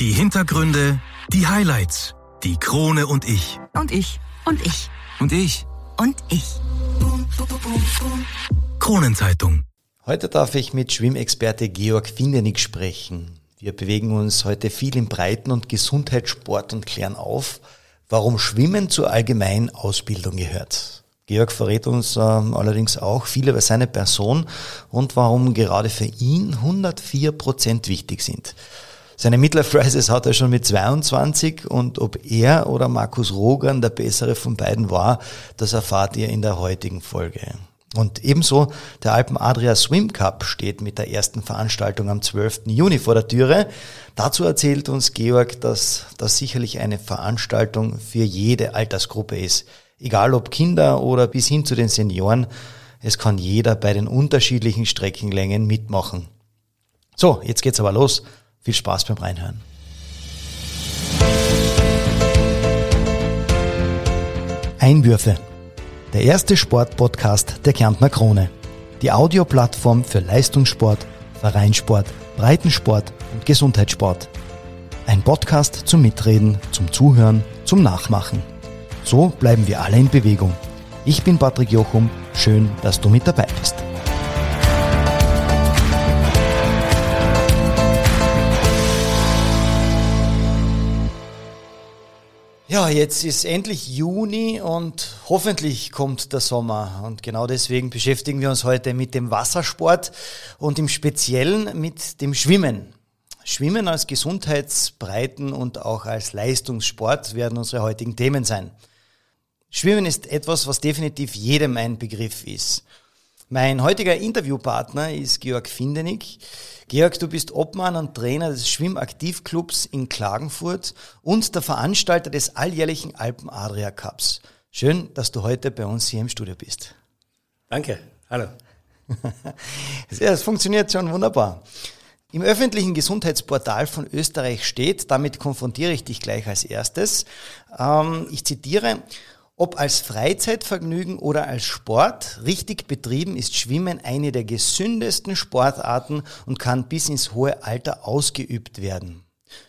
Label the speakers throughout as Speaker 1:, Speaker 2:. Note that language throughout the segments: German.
Speaker 1: Die Hintergründe, die Highlights, die Krone und ich.
Speaker 2: Und ich. Und ich.
Speaker 1: Und ich.
Speaker 2: Und ich.
Speaker 1: Kronenzeitung.
Speaker 3: Heute darf ich mit Schwimmexperte Georg Findenig sprechen. Wir bewegen uns heute viel im Breiten- und Gesundheitssport und klären auf, warum Schwimmen zur allgemeinen Ausbildung gehört. Georg verrät uns äh, allerdings auch viel über seine Person und warum gerade für ihn 104 Prozent wichtig sind. Seine Midlife Crisis hat er schon mit 22 und ob er oder Markus Rogan der bessere von beiden war, das erfahrt ihr in der heutigen Folge. Und ebenso der Alpen Adria Swim Cup steht mit der ersten Veranstaltung am 12. Juni vor der Türe. Dazu erzählt uns Georg, dass das sicherlich eine Veranstaltung für jede Altersgruppe ist. Egal ob Kinder oder bis hin zu den Senioren, es kann jeder bei den unterschiedlichen Streckenlängen mitmachen. So, jetzt geht's aber los. Viel Spaß beim Reinhören. Einwürfe. Der erste Sportpodcast der Kärntner Krone. Die Audioplattform für Leistungssport, Vereinssport, Breitensport und Gesundheitssport. Ein Podcast zum Mitreden, zum Zuhören, zum Nachmachen. So bleiben wir alle in Bewegung. Ich bin Patrick Jochum. Schön, dass du mit dabei bist. Ja, jetzt ist endlich Juni und hoffentlich kommt der Sommer. Und genau deswegen beschäftigen wir uns heute mit dem Wassersport und im Speziellen mit dem Schwimmen. Schwimmen als Gesundheitsbreiten und auch als Leistungssport werden unsere heutigen Themen sein. Schwimmen ist etwas, was definitiv jedem ein Begriff ist. Mein heutiger Interviewpartner ist Georg Findenig. Georg, du bist Obmann und Trainer des Schwimmaktivclubs in Klagenfurt und der Veranstalter des alljährlichen Alpen Adria Cups. Schön, dass du heute bei uns hier im Studio bist.
Speaker 4: Danke, hallo.
Speaker 3: es funktioniert schon wunderbar. Im öffentlichen Gesundheitsportal von Österreich steht, damit konfrontiere ich dich gleich als erstes, ähm, ich zitiere, ob als Freizeitvergnügen oder als Sport, richtig betrieben ist Schwimmen eine der gesündesten Sportarten und kann bis ins hohe Alter ausgeübt werden.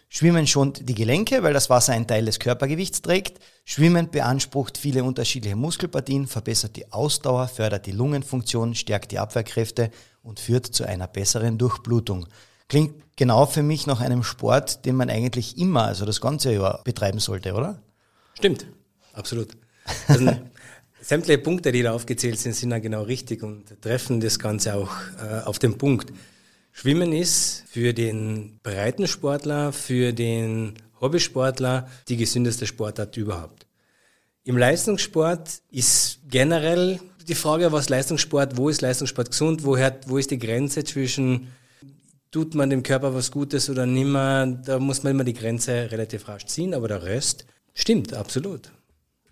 Speaker 3: Schwimmen schont die Gelenke, weil das Wasser einen Teil des Körpergewichts trägt. Schwimmen beansprucht viele unterschiedliche Muskelpartien, verbessert die Ausdauer, fördert die Lungenfunktion, stärkt die Abwehrkräfte und führt zu einer besseren Durchblutung. Klingt genau für mich nach einem Sport, den man eigentlich immer, also das ganze Jahr betreiben sollte, oder?
Speaker 4: Stimmt, absolut. Also, sämtliche Punkte, die da aufgezählt sind, sind ja genau richtig und treffen das Ganze auch äh, auf den Punkt. Schwimmen ist für den Breitensportler, für den Hobbysportler die gesündeste Sportart überhaupt. Im Leistungssport ist generell die Frage, was Leistungssport, wo ist Leistungssport gesund, woher, wo ist die Grenze zwischen tut man dem Körper was Gutes oder nimmer, da muss man immer die Grenze relativ rasch ziehen, aber der Rest stimmt, absolut.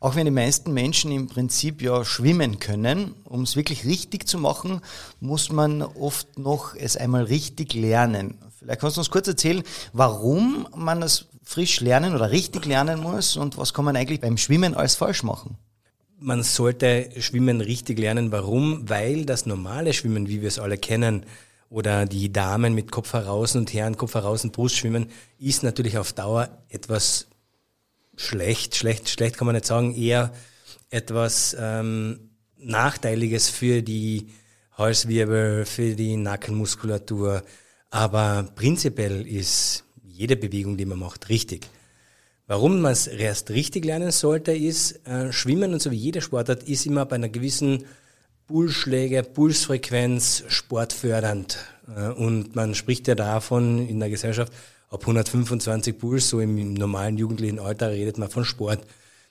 Speaker 3: Auch wenn die meisten Menschen im Prinzip ja schwimmen können, um es wirklich richtig zu machen, muss man oft noch es einmal richtig lernen. Vielleicht kannst du uns kurz erzählen, warum man es frisch lernen oder richtig lernen muss und was kann man eigentlich beim Schwimmen alles falsch machen?
Speaker 4: Man sollte Schwimmen richtig lernen. Warum? Weil das normale Schwimmen, wie wir es alle kennen, oder die Damen mit Kopf heraus und Herren Kopf heraus und Brust schwimmen, ist natürlich auf Dauer etwas schlecht, schlecht, schlecht kann man nicht sagen, eher etwas ähm, Nachteiliges für die Halswirbel, für die Nackenmuskulatur. Aber prinzipiell ist jede Bewegung, die man macht, richtig. Warum man es erst richtig lernen sollte, ist, äh, Schwimmen und so wie jede Sportart ist immer bei einer gewissen Pulsschläge, Pulsfrequenz sportfördernd. Äh, und man spricht ja davon in der Gesellschaft, ab 125 Puls, so im normalen jugendlichen Alter, redet man von Sport.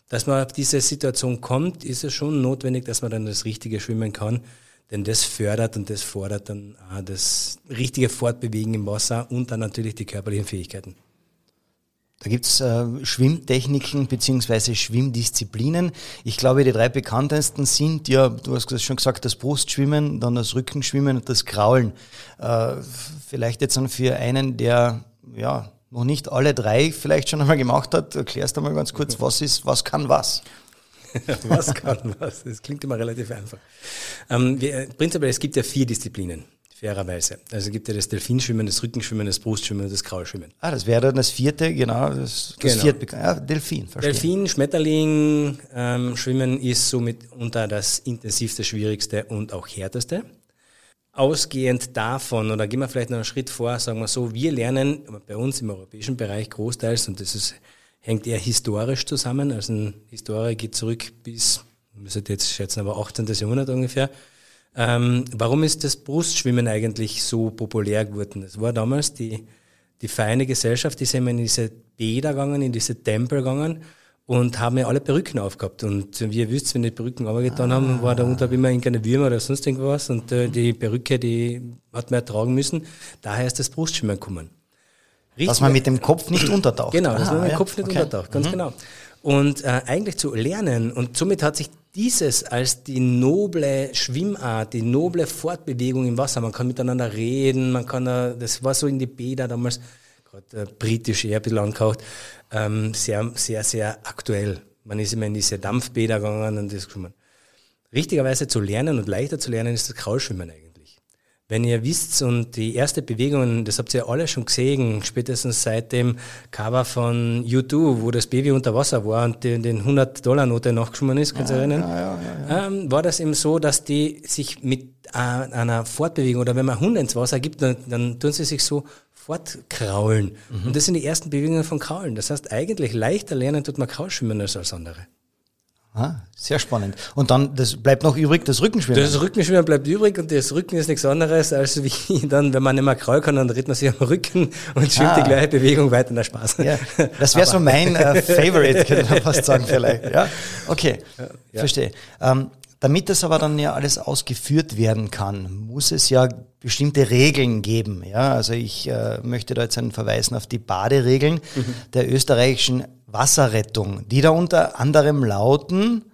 Speaker 4: Dass man auf diese Situation kommt, ist es schon notwendig, dass man dann das richtige Schwimmen kann, denn das fördert und das fordert dann auch das richtige Fortbewegen im Wasser und dann natürlich die körperlichen Fähigkeiten.
Speaker 3: Da gibt's äh, Schwimmtechniken beziehungsweise Schwimmdisziplinen. Ich glaube, die drei bekanntesten sind ja, du hast schon gesagt, das Brustschwimmen, dann das Rückenschwimmen und das Kraulen. Äh, vielleicht jetzt dann für einen, der ja, noch nicht alle drei vielleicht schon einmal gemacht hat, erklärst du mal ganz kurz, was ist, was kann was?
Speaker 4: was kann was? Das klingt immer relativ einfach. Ähm, wir, prinzipiell, es gibt ja vier Disziplinen. fairerweise. Also gibt ja das Delfinschwimmen, das Rückenschwimmen, das Brustschwimmen und das Kraulschwimmen.
Speaker 3: Ah, das wäre dann das vierte, genau, das, das
Speaker 4: Genau.
Speaker 3: vierte, ja, Delfin, verstehe.
Speaker 4: Delfin, Schmetterling, ähm, Schwimmen ist somit unter das intensivste, schwierigste und auch härteste. Ausgehend davon, oder gehen wir vielleicht noch einen Schritt vor, sagen wir so, wir lernen bei uns im europäischen Bereich großteils, und das ist, hängt eher historisch zusammen, also eine Historie geht zurück bis, müsste jetzt schätzen, aber 18. Jahrhundert ungefähr. Ähm, warum ist das Brustschwimmen eigentlich so populär geworden? Das war damals die, die feine Gesellschaft, die sind in diese Bäder gegangen, in diese Tempel gegangen und haben ja alle Perücken aufgehabt. Und wie ihr wisst, wenn die Perücken runtergetan haben, war da unter immer irgendeine Würmer oder sonst irgendwas und äh, die Perücke, die hat man ja tragen müssen. Daher ist das Brustschwimmen gekommen.
Speaker 3: Dass man mit dem Kopf nicht untertaucht.
Speaker 4: Genau, dass
Speaker 3: Aha,
Speaker 4: man mit dem
Speaker 3: ja,
Speaker 4: Kopf nicht
Speaker 3: okay.
Speaker 4: untertaucht, ganz genau. Und äh, eigentlich zu lernen, und somit hat sich dieses als die noble Schwimmart, die noble Fortbewegung im Wasser, man kann miteinander reden, man kann, das war so in die Bäder damals, gerade äh, britisch eher ein bisschen angehaucht, ähm, sehr, sehr, sehr aktuell. Man ist immer in diese Dampfbäder gegangen und das geschwommen. Richtigerweise zu lernen und leichter zu lernen ist das Kraulschwimmen eigentlich. Wenn ihr wisst und die erste Bewegung, das habt ihr alle schon gesehen, spätestens seit dem Cover von U2, wo das Baby unter Wasser war und den, den 100-Dollar-Note nachgeschwommen ist, kannst du dich erinnern? Ähm, war das eben so, dass die sich mit äh, einer Fortbewegung oder wenn man Hunde ins Wasser gibt, dann, dann tun sie sich so fortkraulen. Und das sind die ersten Bewegungen von Kraulen. Das heißt, eigentlich leichter lernen tut man Kraulschwimmen als als andere.
Speaker 3: Ah, sehr spannend. Und dann, das bleibt noch übrig, das Rückenschwimmen.
Speaker 4: Das Rückenschwimmen bleibt übrig und das Rücken ist nichts anderes als wie dann, wenn man nicht mehr kraul kann, dann dreht man sich am Rücken und schwimmt
Speaker 3: Ah.
Speaker 4: die gleiche Bewegung weiter. Na Spaß.
Speaker 3: Ja, das wäre so mein äh, Favorite, könnte man fast sagen vielleicht. Ja, okay, verstehe. Ähm, damit das aber dann ja alles ausgeführt werden kann, muss es ja bestimmte Regeln geben. Ja, also ich äh, möchte da jetzt einen verweisen auf die Baderegeln der österreichischen Wasserrettung, die da unter anderem lauten,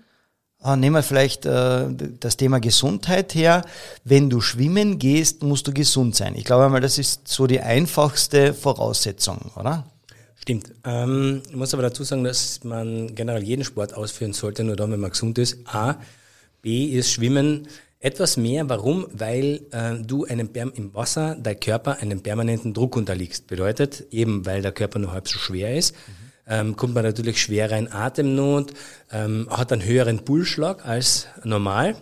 Speaker 3: äh, nehmen wir vielleicht äh, das Thema Gesundheit her. Wenn du schwimmen gehst, musst du gesund sein. Ich glaube mal, das ist so die einfachste Voraussetzung, oder?
Speaker 4: Stimmt. Ähm, ich muss aber dazu sagen, dass man generell jeden Sport ausführen sollte, nur dann, wenn man gesund ist. A. B ist Schwimmen etwas mehr. Warum? Weil äh, du einem Perm im Wasser, dein Körper einem permanenten Druck unterliegst. Bedeutet, eben weil der Körper nur halb so schwer ist, ähm, kommt man natürlich schwerer in Atemnot, ähm, hat einen höheren Pulsschlag als normal.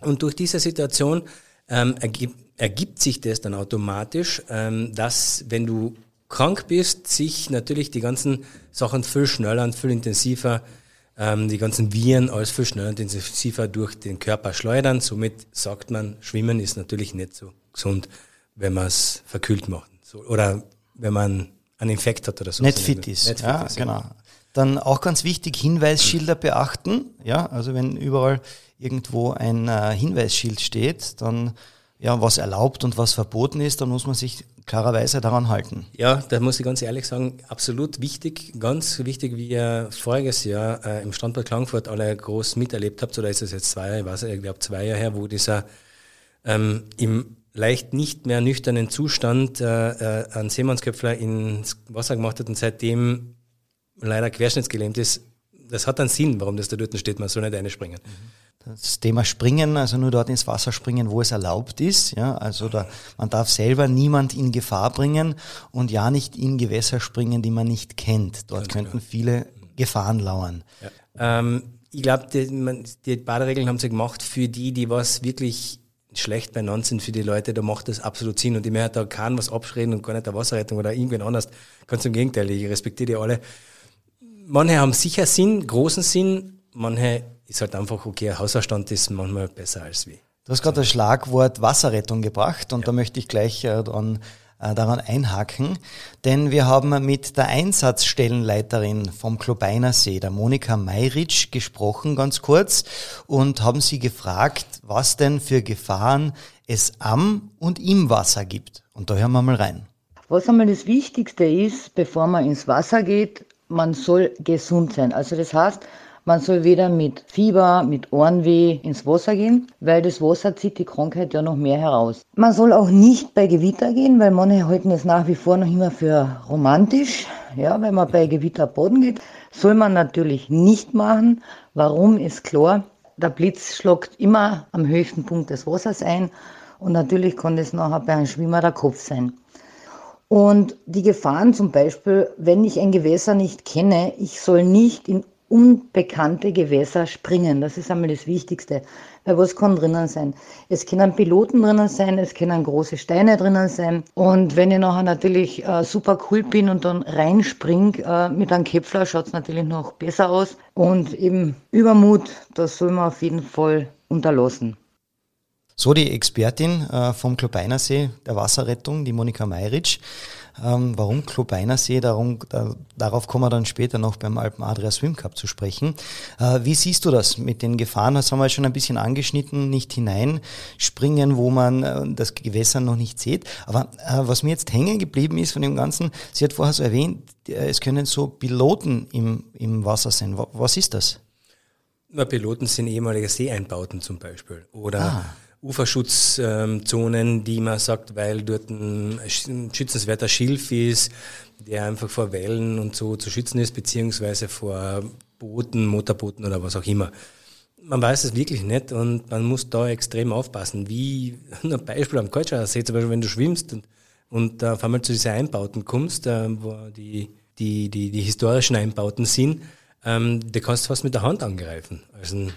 Speaker 4: Und durch diese Situation ähm, ergibt, ergibt sich das dann automatisch, ähm, dass wenn du krank bist, sich natürlich die ganzen Sachen viel schneller und viel intensiver, ähm, die ganzen Viren alles viel schneller und intensiver durch den Körper schleudern. Somit sagt man, Schwimmen ist natürlich nicht so gesund, wenn man es verkühlt macht. So, oder wenn man einen Infekt hat oder so.
Speaker 3: nicht fit ist.
Speaker 4: Nicht fit
Speaker 3: ja,
Speaker 4: ist,
Speaker 3: genau. Dann auch ganz wichtig, Hinweisschilder beachten. Ja, also wenn überall irgendwo ein äh, Hinweisschild steht, dann ja, was erlaubt und was verboten ist, dann muss man sich klarerweise daran halten.
Speaker 4: Ja, da muss ich ganz ehrlich sagen, absolut wichtig, ganz wichtig, wie ihr voriges Jahr äh, im Standort Klagenfurt alle groß miterlebt habt, oder ist es jetzt zwei Jahre, ich weiß ich glaube zwei Jahre her, wo dieser ähm, im leicht nicht mehr nüchternen Zustand äh, äh, einen Seemannsköpfler ins Wasser gemacht hat und seitdem leider querschnittsgelähmt ist. Das hat einen Sinn, warum das da dort steht, man soll nicht einspringen.
Speaker 3: Das Thema Springen, also nur dort ins Wasser springen, wo es erlaubt ist. Ja, also da, man darf selber niemand in Gefahr bringen und ja nicht in Gewässer springen, die man nicht kennt. Dort könnten viele Gefahren lauern.
Speaker 4: Ähm, ich glaube, die, die Baderegeln haben sie gemacht für die, die was wirklich schlecht beieinander sind, für die Leute, da macht das absolut Sinn. Und ich möchte da keinen was abschreden und gar nicht der Wasserrettung oder irgendwen anders. Ganz im Gegenteil, ich respektiere die alle. Manche haben sicher Sinn, großen Sinn, manche ist halt einfach, okay, Hausverstand ist manchmal besser als wie.
Speaker 3: Du hast gerade das Schlagwort Wasserrettung gebracht und da möchte ich gleich äh, dran, äh, daran einhaken, denn wir haben mit der Einsatzstellenleiterin vom Klobeiner See, der Monika Mayritsch, gesprochen, ganz kurz, und haben sie gefragt, was denn für Gefahren es am und im Wasser gibt. Und da hören wir mal rein.
Speaker 2: Was einmal das Wichtigste ist, bevor man ins Wasser geht, man soll gesund sein. Also das heißt, man soll weder mit Fieber, mit Ohrenweh ins Wasser gehen, weil das Wasser zieht die Krankheit ja noch mehr heraus. Man soll auch nicht bei Gewitter gehen, weil manche halten es nach wie vor noch immer für romantisch. Ja, wenn man bei Gewitter baden geht, soll man natürlich nicht machen. Warum ist klar? Der Blitz schlagt immer am höchsten Punkt des Wassers ein Und natürlich kann das nachher bei einem Schwimmer der Kopf sein. Und die Gefahren zum Beispiel, wenn ich ein Gewässer nicht kenne, ich soll nicht in unbekannte Gewässer springen. Das ist einmal das Wichtigste. Weil was kann drinnen sein? Es können Piloten drinnen sein, es können große Steine drinnen sein. Und wenn ich nachher natürlich äh, super cool bin und dann reinspring äh, mit einem Köpfler, schaut es natürlich noch besser aus. Und eben Übermut, das soll man auf jeden Fall unterlassen.
Speaker 3: So die Expertin äh, vom Klobeinersee der Wasserrettung, die Monika Meiritsch. Ähm, warum Klobeinersee? Darum, da, darauf kommen wir dann später noch beim Alpen Adria Swim Cup zu sprechen. Äh, wie siehst du das mit den Gefahren? Das haben wir schon ein bisschen angeschnitten, nicht hineinspringen, wo man äh, das Gewässer noch nicht sieht. Aber äh, was mir jetzt hängen geblieben ist von dem Ganzen, sie hat vorher so erwähnt, äh, es können so Piloten im, im Wasser sein. Was ist das?
Speaker 4: Na, Piloten sind ehemalige Seeeinbauten zum Beispiel. Oder ah Uferschutzzonen, die man sagt, weil dort ein schützenswerter Schilf ist, der einfach vor Wellen und so zu schützen ist, beziehungsweise vor Booten, Motorbooten oder was auch immer. Man weiß es wirklich nicht und man muss da extrem aufpassen. Wie ein Beispiel am Kaltschauersee, zum Beispiel, wenn du schwimmst und, und auf einmal zu diesen Einbauten kommst, äh, wo die, die, die, die historischen Einbauten sind, ähm, die kannst du fast mit der Hand angreifen. Also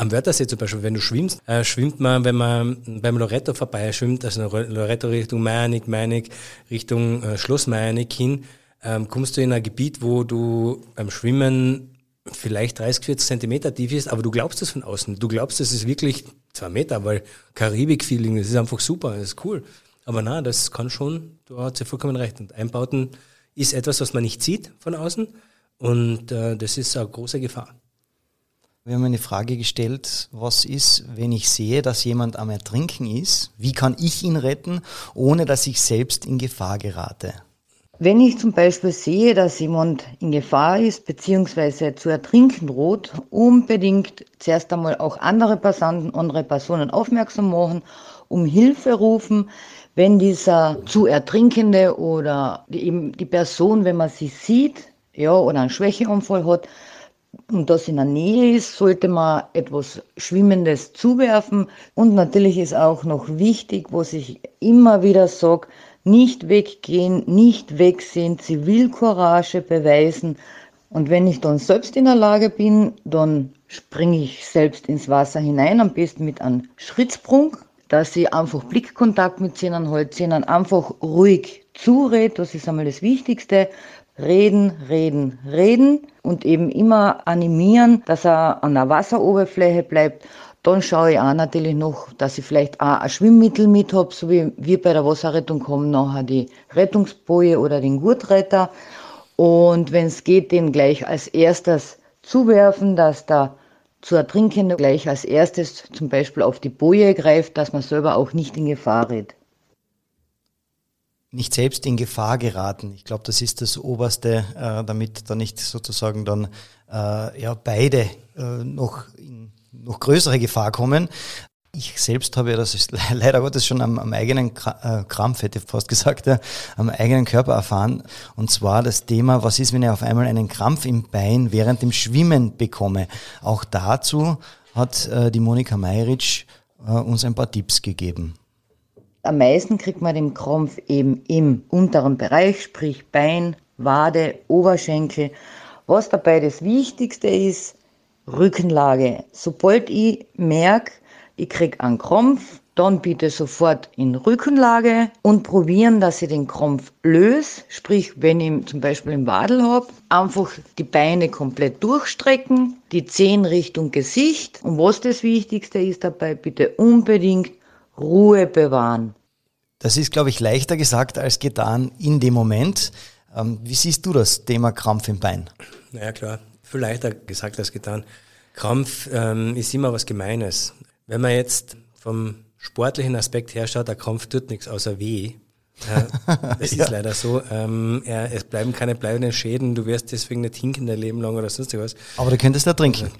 Speaker 4: am Wörthersee zum Beispiel, wenn du schwimmst, äh, schwimmt man, wenn man beim Loretto vorbei schwimmt, also Loretto Richtung Meiernick, Meiernick Richtung äh, Schloss Meiernick hin, ähm, kommst du in ein Gebiet, wo du beim Schwimmen vielleicht 30, 40 Zentimeter tief ist, aber du glaubst es von außen. Du glaubst, es ist wirklich zwei Meter, weil Karibik-Feeling, das ist einfach super, das ist cool. Aber na, das kann schon, du hast ja vollkommen recht. Und Einbauten ist etwas, was man nicht sieht von außen und äh, das ist eine große Gefahr.
Speaker 3: Wir haben eine Frage gestellt, was ist, wenn ich sehe, dass jemand am Ertrinken ist? Wie kann ich ihn retten, ohne dass ich selbst in Gefahr gerate?
Speaker 2: Wenn ich zum Beispiel sehe, dass jemand in Gefahr ist, beziehungsweise zu ertrinken droht, unbedingt zuerst einmal auch andere Passanten, andere Personen aufmerksam machen, um Hilfe rufen. Wenn dieser zu Ertrinkende oder eben die Person, wenn man sie sieht, ja, oder einen Schwächeunfall hat, und das in der Nähe ist, sollte man etwas Schwimmendes zuwerfen. Und natürlich ist auch noch wichtig, was ich immer wieder sage, nicht weggehen, nicht wegsehen, Zivilcourage beweisen. Und wenn ich dann selbst in der Lage bin, dann springe ich selbst ins Wasser hinein, am besten mit einem Schrittsprung, dass ich einfach Blickkontakt mit Zähnen halte, Zähnen einfach ruhig zurede, das ist einmal das Wichtigste reden, reden, reden und eben immer animieren, dass er an der Wasseroberfläche bleibt. Dann schaue ich auch natürlich noch, dass ich vielleicht auch ein Schwimmmittel mit habe, so wie wir bei der Wasserrettung kommen nachher die Rettungsboje oder den Gurtretter. Und wenn es geht, den gleich als erstes zuwerfen, dass der zu Ertrinkende gleich als erstes zum Beispiel auf die Boje greift, dass man selber auch nicht in Gefahr redet
Speaker 3: nicht selbst in Gefahr geraten. Ich glaube, das ist das Oberste, äh, damit da nicht sozusagen dann äh, ja beide äh, noch in noch größere Gefahr kommen. Ich selbst habe ja das ist leider Gottes schon am, am eigenen äh, Krampf, hätte ich fast gesagt, ja, am eigenen Körper erfahren. Und zwar das Thema, was ist, wenn ich auf einmal einen Krampf im Bein während dem Schwimmen bekomme? Auch dazu hat äh, die Monika Meiritsch äh, uns ein paar Tipps gegeben.
Speaker 2: Am meisten kriegt man den Krampf eben im unteren Bereich, sprich Bein, Wade, Oberschenkel. Was dabei das Wichtigste ist, Rückenlage. Sobald ich merke, ich kriege einen Krampf, dann bitte sofort in Rückenlage und probieren, dass ich den Krampf löse. Sprich, wenn ich zum Beispiel einen Wadel habe, einfach die Beine komplett durchstrecken, die Zehen Richtung Gesicht. Und was das Wichtigste ist dabei, bitte unbedingt Ruhe bewahren.
Speaker 3: Das ist, glaube ich, leichter gesagt als getan in dem Moment. Ähm, wie siehst du das Thema Krampf im Bein?
Speaker 4: Naja, klar, viel leichter gesagt als getan. Krampf ähm, ist immer was Gemeines. Wenn man jetzt vom sportlichen Aspekt her schaut, der Krampf tut nichts außer weh. Ja, das ja. ist leider so. Ähm, ja, es bleiben keine bleibenden Schäden. Du wirst deswegen nicht hinken dein Leben lang oder sonst was.
Speaker 3: Aber du könntest da trinken.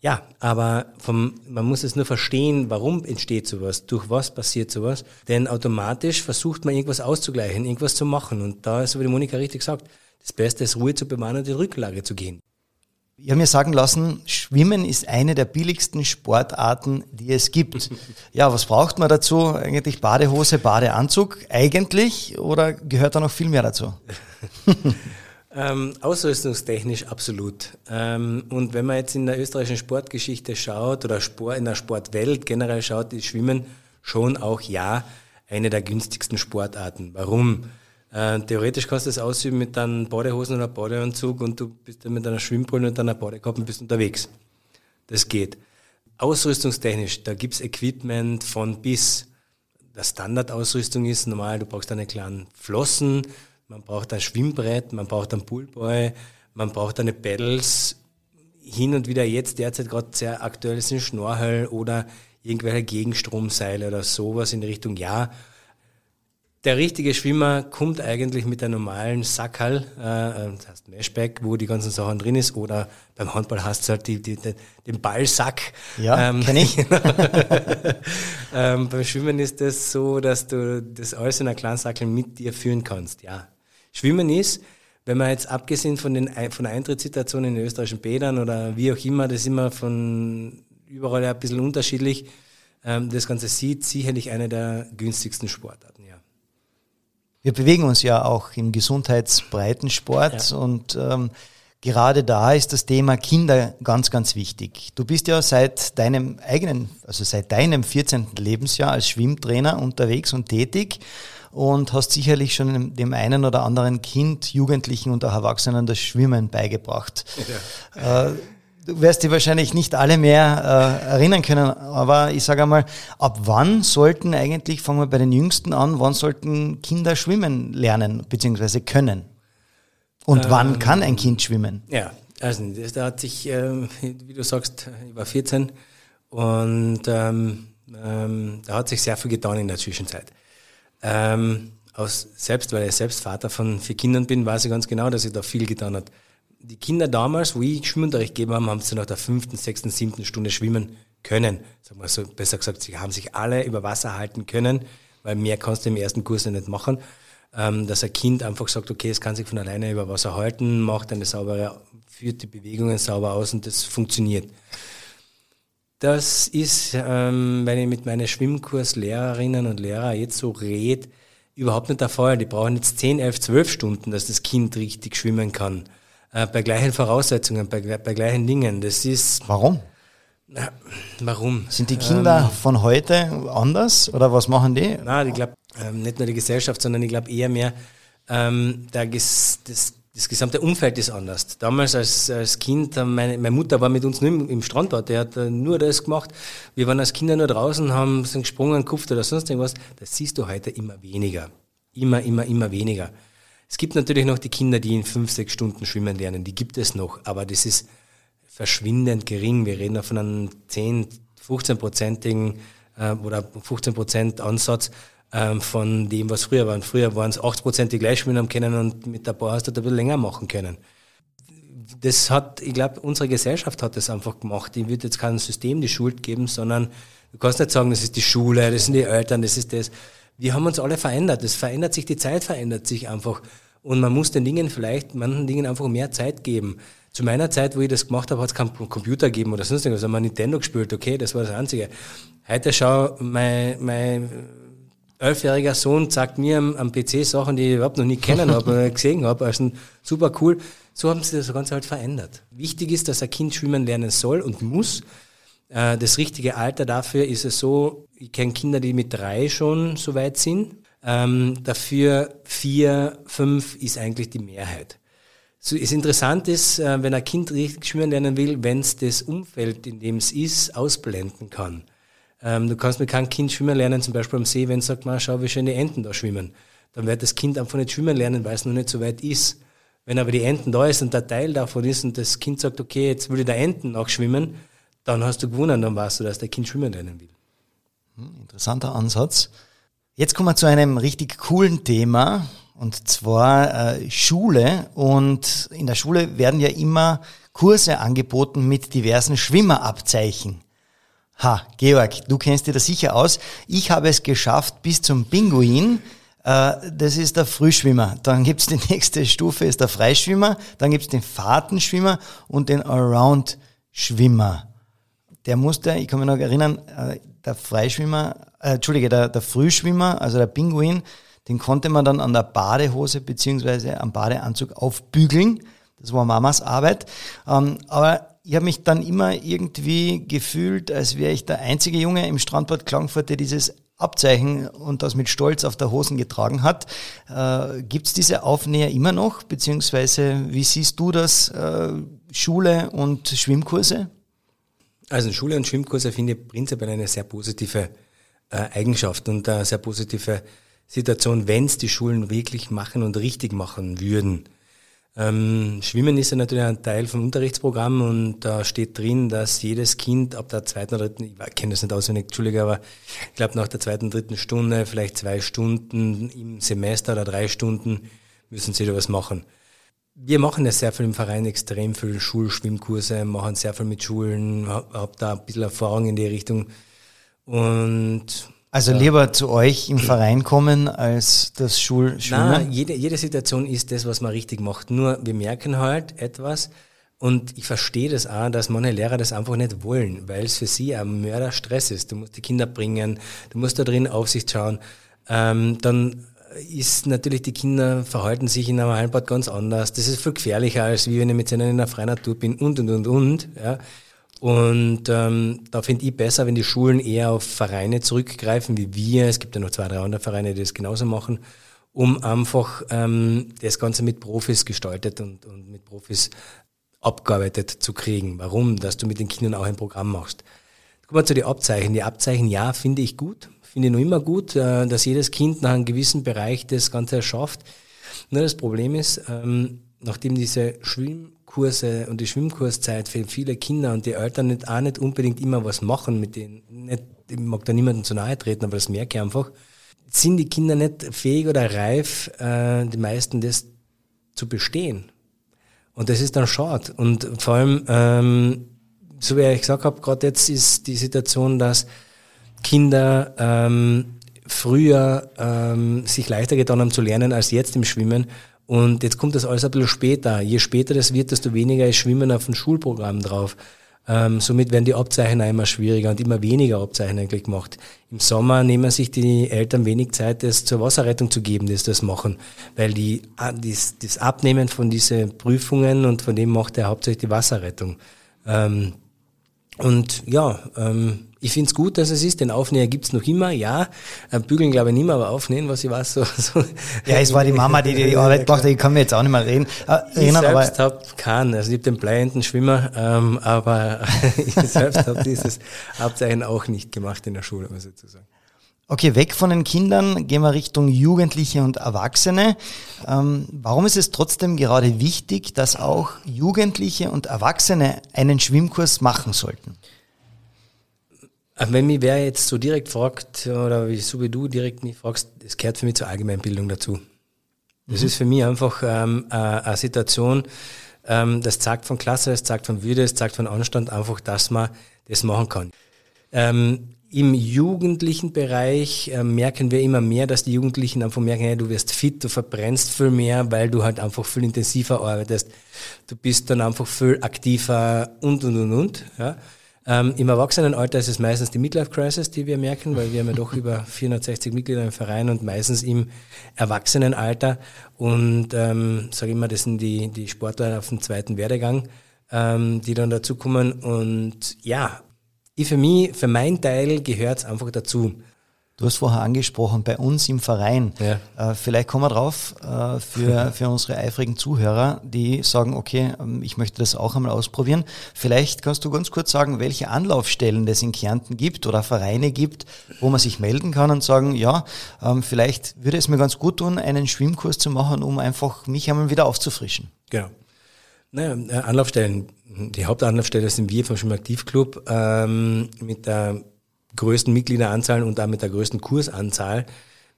Speaker 4: Ja, aber vom, man muss es nur verstehen, warum entsteht sowas, durch was passiert sowas. Denn automatisch versucht man irgendwas auszugleichen, irgendwas zu machen. Und da ist, so wie die Monika richtig sagt, das Beste ist Ruhe zu bewahren und in die Rücklage zu gehen.
Speaker 3: Ich habe mir sagen lassen, Schwimmen ist eine der billigsten Sportarten, die es gibt. Ja, was braucht man dazu? Eigentlich Badehose, Badeanzug eigentlich oder gehört da noch viel mehr dazu?
Speaker 4: ähm, ausrüstungstechnisch absolut. Ähm, und wenn man jetzt in der österreichischen Sportgeschichte schaut oder Sport, in der Sportwelt generell schaut, ist Schwimmen schon auch ja eine der günstigsten Sportarten. Warum? Äh, theoretisch kannst du das ausüben mit deinen Badehosen oder Badeanzug und du bist dann mit einer Schwimmbrille und deiner Badekappe bist unterwegs. Das geht. Ausrüstungstechnisch, da gibt's Equipment von bis. Der Standardausrüstung ist normal, du brauchst eine kleinen Flossen, man braucht ein Schwimmbrett, man braucht einen Poolboy, man braucht eine Pedals. Hin und wieder jetzt derzeit gerade sehr aktuell sind Schnorchel oder irgendwelche Gegenstromseile oder sowas in die Richtung, ja, der richtige Schwimmer kommt eigentlich mit einem normalen Sackerl, äh, das heißt Meshback, wo die ganzen Sachen drin ist, oder beim Handball hast du halt die, die, den Ballsack.
Speaker 3: Ja, ähm, kenne ich.
Speaker 4: ähm, beim Schwimmen ist das so, dass du das alles in einer kleinen Sackel mit dir führen kannst. Ja, Schwimmen ist, wenn man jetzt abgesehen von den von Eintrittssituationen in den österreichischen Bädern oder wie auch immer, das ist immer von überall ein bisschen unterschiedlich, ähm, das Ganze sieht, sicherlich eine der günstigsten Sportarten, ja.
Speaker 3: Wir bewegen uns ja auch im Gesundheitsbreitensport ja. und ähm, gerade da ist das Thema Kinder ganz, ganz wichtig. Du bist ja seit deinem eigenen, also seit deinem 14. Lebensjahr als Schwimmtrainer unterwegs und tätig und hast sicherlich schon dem einen oder anderen Kind, Jugendlichen und auch Erwachsenen das Schwimmen beigebracht. Ja. Äh, du wirst dich wahrscheinlich nicht alle mehr äh, erinnern können, aber ich sage einmal, ab wann sollten eigentlich, fangen wir bei den Jüngsten an, wann sollten Kinder schwimmen lernen bzw. können? Und ähm, wann kann ein Kind schwimmen?
Speaker 4: Ja, also da hat sich, äh, wie du sagst, ich war 14 und ähm, ähm, da hat sich sehr viel getan in der Zwischenzeit. Ähm, aus, selbst weil ich selbst Vater von vier Kindern bin, weiß ich ganz genau, dass sich da viel getan hat die Kinder damals, wo ich Schwimmunterricht gegeben habe, haben sie nach der fünften, sechsten, siebten Stunde schwimmen können. Sag mal so, besser gesagt, sie haben sich alle über Wasser halten können, weil mehr kannst du im ersten Kurs ja nicht machen. Ähm, dass ein Kind einfach sagt, okay, es kann sich von alleine über Wasser halten, macht eine saubere, führt die Bewegungen sauber aus und das funktioniert. Das ist, ähm, wenn ich mit meinen Schwimmkurslehrerinnen und Lehrern jetzt so rede, überhaupt nicht der Fall. Die brauchen jetzt 10, 11, 12 Stunden, dass das Kind richtig schwimmen kann äh, bei gleichen Voraussetzungen, bei, bei gleichen Dingen. Das ist.
Speaker 3: Warum?
Speaker 4: Na, warum?
Speaker 3: Sind die Kinder ähm, von heute anders oder was machen die?
Speaker 4: Nein, ich glaube, ähm, nicht nur die Gesellschaft, sondern ich glaube eher mehr, ähm, der, das, das gesamte Umfeld ist anders. Damals als, als Kind, äh, meine, meine Mutter war mit uns nur im, im Strandbad, der hat äh, nur das gemacht. Wir waren als Kinder nur draußen, haben sind gesprungen, kupft oder sonst irgendwas. Das siehst du heute immer weniger. Immer, immer, immer weniger. Es gibt natürlich noch die Kinder, die in fünf, sechs Stunden schwimmen lernen. Die gibt es noch, aber das ist verschwindend gering. Wir reden von einem 10, 15-prozentigen äh, oder 15 Prozent Ansatz ähm, von dem, was früher war. Und früher waren es 8 Prozent, die gleich schwimmen haben können und mit der Bar hast du das ein bisschen länger machen können. Das hat, ich glaube, unsere Gesellschaft hat das einfach gemacht. Ich würde jetzt kein System die Schuld geben, sondern du kannst nicht sagen, das ist die Schule, das sind die Eltern, das ist das wir haben uns alle verändert. Es verändert sich, die Zeit verändert sich einfach. Und man muss den Dingen vielleicht, manchen Dingen einfach mehr Zeit geben. Zu meiner Zeit, wo ich das gemacht habe, hat es keinen Computer gegeben oder sonst irgendwas. Haben wir Nintendo gespielt, okay, das war das Einzige. Heute schau, mein, mein elfjähriger Sohn sagt mir am, am PC Sachen, die ich überhaupt noch nie kennen habe oder gesehen habe. Also super cool. So haben sie das Ganze halt verändert. Wichtig ist, dass ein Kind schwimmen lernen soll und muss. Äh, das richtige Alter dafür ist es so, ich kenne Kinder, die mit drei schon so weit sind. Ähm, dafür vier, fünf ist eigentlich die Mehrheit. So, es interessant ist, äh, wenn ein Kind richtig schwimmen lernen will, wenn es das Umfeld, in dem es ist, ausblenden kann. Ähm, du kannst mit keinem Kind schwimmen lernen, zum Beispiel am See, wenn es sagt, mal, schau, wie schön die Enten da schwimmen. Dann wird das Kind einfach nicht schwimmen lernen, weil es noch nicht so weit ist. Wenn aber die Enten da ist und der Teil davon ist und das Kind sagt, okay, jetzt will ich der Enten nachschwimmen, dann hast du gewonnen, dann weißt du, dass dein Kind schwimmen lernen will.
Speaker 3: Hm, interessanter Ansatz. Jetzt kommen wir zu einem richtig coolen Thema und zwar äh, Schule. Und in der Schule werden ja immer Kurse angeboten mit diversen Schwimmerabzeichen. Ha, Georg, du kennst dir das sicher aus. Ich habe es geschafft bis zum Pinguin. Äh, das ist der Frühschwimmer. Dann gibt's die nächste Stufe, ist der Freischwimmer. Dann gibt's den Fahrtenschwimmer und den Around-Schwimmer. Der musste, ich kann mich noch erinnern, äh, der Freischwimmer, äh, Entschuldige, der, der Frühschwimmer, also der Pinguin, den konnte man dann an der Badehose beziehungsweise am Badeanzug aufbügeln. Das war Mamas Arbeit. Ähm, aber ich habe mich dann immer irgendwie gefühlt, als wäre ich der einzige Junge im Strandbad Klagenfurt, der dieses Abzeichen und das mit Stolz auf der Hosen getragen hat. Äh, Gibt es diese Aufnäher immer noch? Beziehungsweise wie siehst du das, äh, Schule und Schwimmkurse?
Speaker 4: Also Schule und Schwimmkurse finde ich prinzipiell eine sehr positive äh, Eigenschaft und eine sehr positive Situation, wenn es die Schulen wirklich machen und richtig machen würden. Ähm, Schwimmen ist ja natürlich ein Teil vom Unterrichtsprogramm und da steht drin, dass jedes Kind ab der zweiten oder dritten, ich kenne das nicht auswendig, Entschuldige, aber ich glaube nach der zweiten, dritten Stunde, vielleicht zwei Stunden im Semester oder drei Stunden müssen sie da was machen. Wir machen ja sehr viel im Verein, extrem viel Schulschwimmkurse, machen sehr viel mit Schulen, habe hab da ein bisschen Erfahrung in die Richtung und
Speaker 3: also lieber zu euch im Verein kommen als das Schulschwimmen?
Speaker 4: Nein, jede, jede Situation ist das, was man richtig macht. Nur wir merken halt etwas und ich verstehe das auch, dass manche Lehrer das einfach nicht wollen, weil es für sie ein Mörderstress ist. Du musst die Kinder bringen, du musst da drin Aufsicht schauen. Ähm, dann ist natürlich, die Kinder verhalten sich in einem Hallenbad ganz anders. Das ist viel gefährlicher, als wie wenn ich mit ihnen in der freien Natur bin und, und, und, und. Ja. Und ähm, da finde ich besser, wenn die Schulen eher auf Vereine zurückgreifen, wie wir. Es gibt ja noch zwei, drei andere Vereine, die das genauso machen, um einfach ähm, das Ganze mit Profis gestaltet und, und mit Profis abgearbeitet zu kriegen. Warum? Dass du mit den Kindern auch ein Programm machst. Kommen wir zu den Abzeichen. Die Abzeichen, ja, finde ich gut. Finde ich noch immer gut, äh, dass jedes Kind nach einem gewissen Bereich das Ganze erschafft. Nur das Problem ist, ähm, nachdem diese Schwimm Kurse und die Schwimmkurszeit für viele Kinder und die Eltern nicht, auch nicht unbedingt immer was machen mit denen. Nicht, ich mag da niemandem zu nahe treten, aber das merke ich einfach. Sind die Kinder nicht fähig oder reif, äh, die meisten das zu bestehen? Und das ist dann schade. Und vor allem, ähm, so wie ich gesagt habe, gerade jetzt ist die Situation, dass Kinder ähm, früher ähm, sich leichter getan haben zu lernen als jetzt im Schwimmen und jetzt kommt das alles ein bisschen später. Je später das wird, desto weniger ist Schwimmen auf dem Schulprogramm drauf. Ähm, somit werden die Abzeichen immer schwieriger und immer weniger Abzeichen eigentlich gemacht. Im Sommer nehmen sich die Eltern wenig Zeit, das zur Wasserrettung zu geben, das das machen, weil die, das, das Abnehmen von diesen Prüfungen und von dem macht er hauptsächlich die Wasserrettung. Ähm, und ja, ähm, ich finde es gut, dass es ist. Den Aufnäher gibt's noch immer, ja. Äh, bügeln glaube ich nicht mehr, aber aufnähen, was ich weiß. So, so.
Speaker 3: Ja, es war die Mama, die die Arbeit gemacht hat. Ich kann mir jetzt auch nicht mehr reden.
Speaker 4: Äh, ich selbst habe keinen. Also ich habe den bleienden Schwimmer, ähm, aber ich selbst habe dieses Abzeichen auch nicht gemacht in der Schule, muss ich sagen.
Speaker 3: Okay, weg von den Kindern, gehen wir Richtung Jugendliche und Erwachsene. Ähm, warum ist es trotzdem gerade wichtig, dass auch Jugendliche und Erwachsene einen Schwimmkurs machen sollten?
Speaker 4: Wenn mich wer jetzt so direkt fragt, oder so wie du direkt mich fragst, das gehört für mich zur Allgemeinbildung dazu. Das mhm. ist für mich einfach ähm, eine Situation, ähm, das zeigt von Klasse, das zeigt von Würde, das zeigt von Anstand einfach, dass man das machen kann. Ähm, im jugendlichen Bereich äh, merken wir immer mehr, dass die Jugendlichen einfach merken, hey, du wirst fit, du verbrennst viel mehr, weil du halt einfach viel intensiver arbeitest. Du bist dann einfach viel aktiver und, und, und, und. Ja. Ähm, Im Erwachsenenalter ist es meistens die Midlife Crisis, die wir merken, weil wir haben ja doch über 460 Mitglieder im Verein und meistens im Erwachsenenalter. Und ähm, sage immer, das sind die, die Sportler auf dem zweiten Werdegang, ähm, die dann dazukommen. Und ja, ich für mich, für meinen Teil gehört es einfach dazu.
Speaker 3: Du hast vorher angesprochen, bei uns im Verein. Ja. Äh, vielleicht kommen wir drauf äh, für, für unsere eifrigen Zuhörer, die sagen, okay, ähm, ich möchte das auch einmal ausprobieren. Vielleicht kannst du ganz kurz sagen, welche Anlaufstellen es in Kärnten gibt oder Vereine gibt, wo man sich melden kann und sagen, ja, ähm, vielleicht würde es mir ganz gut tun, einen Schwimmkurs zu machen, um einfach mich einmal wieder aufzufrischen.
Speaker 4: Genau. Naja, äh, Anlaufstellen. Die Hauptanlaufstelle sind wir vom Schwimmaktivclub ähm, mit der größten Mitgliederanzahl und auch mit der größten Kursanzahl.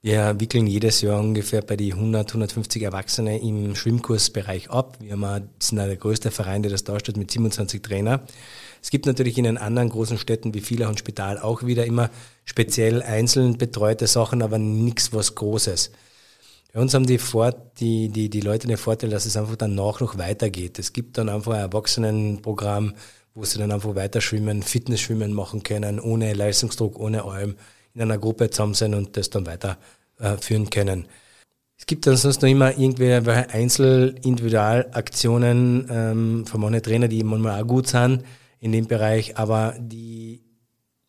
Speaker 4: Wir wickeln jedes Jahr ungefähr bei die 100, 150 Erwachsene im Schwimmkursbereich ab. Wir sind der größte Verein, der das darstellt, mit 27 Trainer. Es gibt natürlich in den anderen großen Städten wie Villach und Spital auch wieder immer speziell einzeln betreute Sachen, aber nichts was Großes. Bei uns haben die, Fort, die, die, die Leute den Vorteil, dass es einfach danach noch weitergeht. Es gibt dann einfach ein Erwachsenenprogramm, wo sie dann einfach weiter schwimmen, Fitnessschwimmen machen können, ohne Leistungsdruck, ohne allem, in einer Gruppe zusammen sein und das dann weiterführen äh, können. Es gibt dann sonst noch immer irgendwelche Einzel-Individualaktionen ähm, von manchen Trainer, die manchmal auch gut sind in dem Bereich, aber die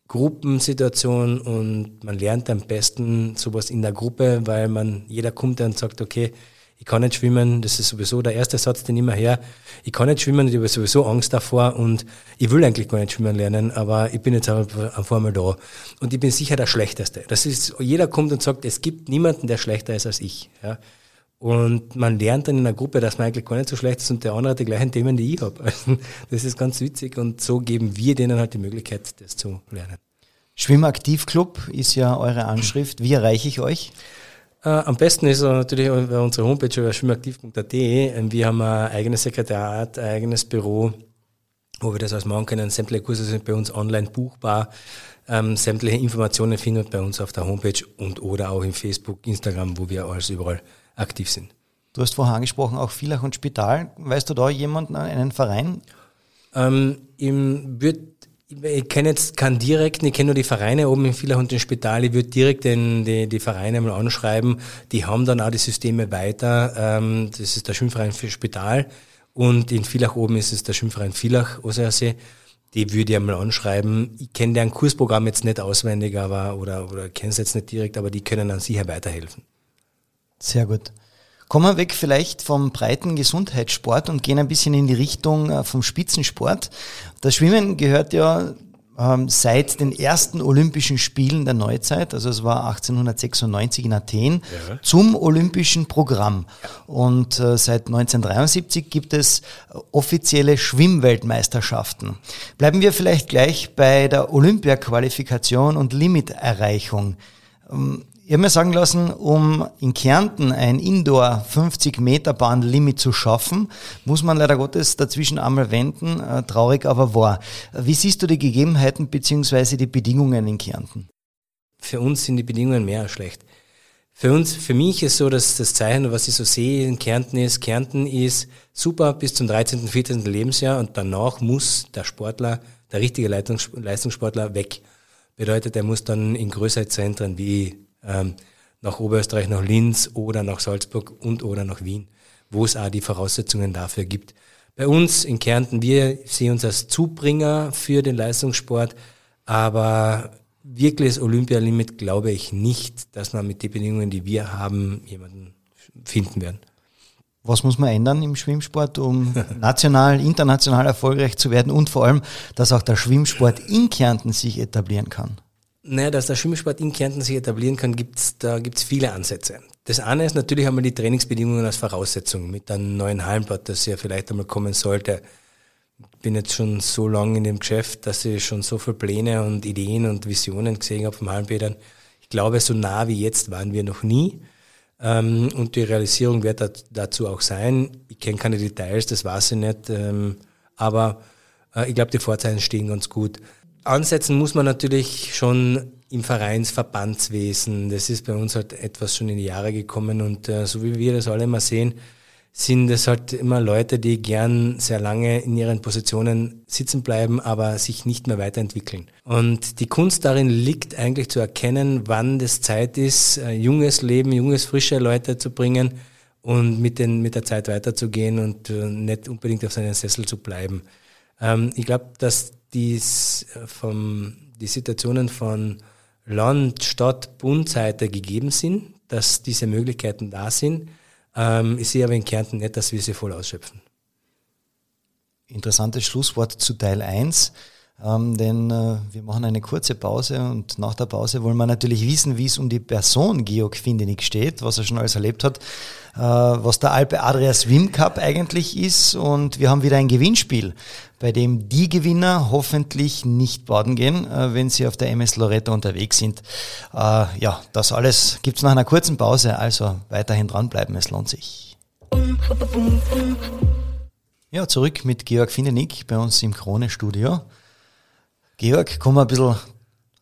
Speaker 4: Gruppensituation und man lernt am besten sowas in der Gruppe, weil man, jeder kommt und sagt, okay, ich kann nicht schwimmen, das ist sowieso der erste Satz, den immer her, ich kann nicht schwimmen, ich habe sowieso Angst davor und ich will eigentlich gar nicht schwimmen lernen, aber ich bin jetzt einfach einmal da. Und ich bin sicher der Schlechteste. Das ist, jeder kommt und sagt, es gibt niemanden, der schlechter ist als ich. Ja. Und man lernt dann in einer Gruppe, dass man eigentlich gar nicht so schlecht ist und der andere hat die gleichen Themen, die ich habe. Also, das ist ganz witzig und so geben wir denen halt die Möglichkeit, das zu lernen.
Speaker 3: Schwimmaktivclub ist ja eure Anschrift. Wie erreiche ich euch?
Speaker 4: Äh, am besten ist natürlich unsere Homepage schwimmaktiv.at. Wir haben ein eigenes Sekretariat, ein eigenes Büro, wo wir das alles machen können. Sämtliche Kurse sind bei uns online buchbar. Ähm, sämtliche Informationen findet bei uns auf der Homepage und oder auch in Facebook, Instagram, wo wir alles überall aktiv sind.
Speaker 3: Du hast vorher angesprochen, auch Villach und Spital. Weißt du da jemanden, einen Verein?
Speaker 4: Ähm, Im wird ich kenne jetzt keinen direkten, ich kenne nur die Vereine oben in Villach und im Spital. Ich würde direkt den, die, die Vereine mal anschreiben. Die haben dann auch die Systeme weiter. Ähm, das ist der Schwimmverein für Spital und in Villach oben ist es der Schwimmverein Villach, Osersee. Die würde ich einmal anschreiben. Ich kenne deren Kursprogramm jetzt nicht auswendig, aber oder, oder kenne es jetzt nicht direkt, aber die können dann sicher weiterhelfen.
Speaker 3: Sehr gut. Kommen wir weg vielleicht vom breiten Gesundheitssport und gehen ein bisschen in die Richtung äh, vom Spitzensport. Das Schwimmen gehört ja ähm, seit den ersten Olympischen Spielen der Neuzeit, also es war 1896 in Athen, ja. zum Olympischen Programm. Und äh, seit 1973 gibt es offizielle Schwimmweltmeisterschaften. Bleiben wir vielleicht gleich bei der Olympia-Qualifikation und Limiterreichung. Ähm, ich habe mir sagen lassen, um in Kärnten ein Indoor 50 Meter Bahn Limit zu schaffen, muss man leider Gottes dazwischen einmal wenden. Äh, traurig aber wahr. Wie siehst du die Gegebenheiten bzw. die Bedingungen in Kärnten?
Speaker 4: Für uns sind die Bedingungen mehr als schlecht. Für uns, für mich ist so, dass das Zeichen, was ich so sehe in Kärnten ist, Kärnten ist super bis zum 13., 14. Lebensjahr und danach muss der Sportler, der richtige Leistungssportler weg. Bedeutet, er muss dann in größere Zentren wie ähm, nach Oberösterreich, nach Linz oder nach Salzburg und oder nach Wien, wo es auch die Voraussetzungen dafür gibt. Bei uns in Kärnten, wir sehen uns als Zubringer für den Leistungssport, aber wirkliches Olympialimit glaube ich nicht, dass man mit den Bedingungen, die wir haben, jemanden finden werden.
Speaker 3: Was muss man ändern im Schwimmsport, um national, international erfolgreich zu werden und vor allem, dass auch der Schwimmsport in Kärnten sich etablieren kann?
Speaker 4: Naja, dass der Schwimmsport in Kärnten sich etablieren kann, gibt's, da gibt's viele Ansätze. Das eine ist natürlich einmal die Trainingsbedingungen als Voraussetzung mit einem neuen Hallenbad, das ja vielleicht einmal kommen sollte. Ich bin jetzt schon so lange in dem Geschäft, dass ich schon so viele Pläne und Ideen und Visionen gesehen habe vom Hallenbädern. Ich glaube, so nah wie jetzt waren wir noch nie. Ähm, und die Realisierung wird dazu auch sein. Ich kenne keine Details, das weiß ich nicht. Ähm, aber äh, ich glaube, die Vorzeichen stehen ganz gut ansetzen muss man natürlich schon im Vereinsverbandswesen. Das ist bei uns halt etwas schon in die Jahre gekommen und äh, so wie wir das alle immer sehen, sind es halt immer Leute, die gern sehr lange in ihren Positionen sitzen bleiben, aber sich nicht mehr weiterentwickeln. Und die Kunst darin liegt eigentlich zu erkennen, wann das Zeit ist, äh, junges Leben, junges, frische Leute zu bringen und mit, den, mit der Zeit weiterzugehen und äh, nicht unbedingt auf seinen Sessel zu bleiben. Ähm, ich glaube, dass dies äh, vom, die Situationen von Land, Stadt, Bundseite gegeben sind, dass diese Möglichkeiten da sind. Ähm, ich sehe aber in Kärnten nicht, dass wir sie voll ausschöpfen.
Speaker 3: Interessantes Schlusswort zu Teil 1. Ähm, denn äh, wir machen eine kurze Pause und nach der Pause wollen wir natürlich wissen, wie es um die Person Georg Findenig steht, was er schon alles erlebt hat, äh, was der Alpe Adria Swim Cup eigentlich ist und wir haben wieder ein Gewinnspiel, bei dem die Gewinner hoffentlich nicht baden gehen, äh, wenn sie auf der MS Loretta unterwegs sind. Äh, ja, das alles gibt's nach einer kurzen Pause, also weiterhin dranbleiben, es lohnt sich. Ja, zurück mit Georg Findenig bei uns im Krone-Studio. Georg, kommen wir ein bisschen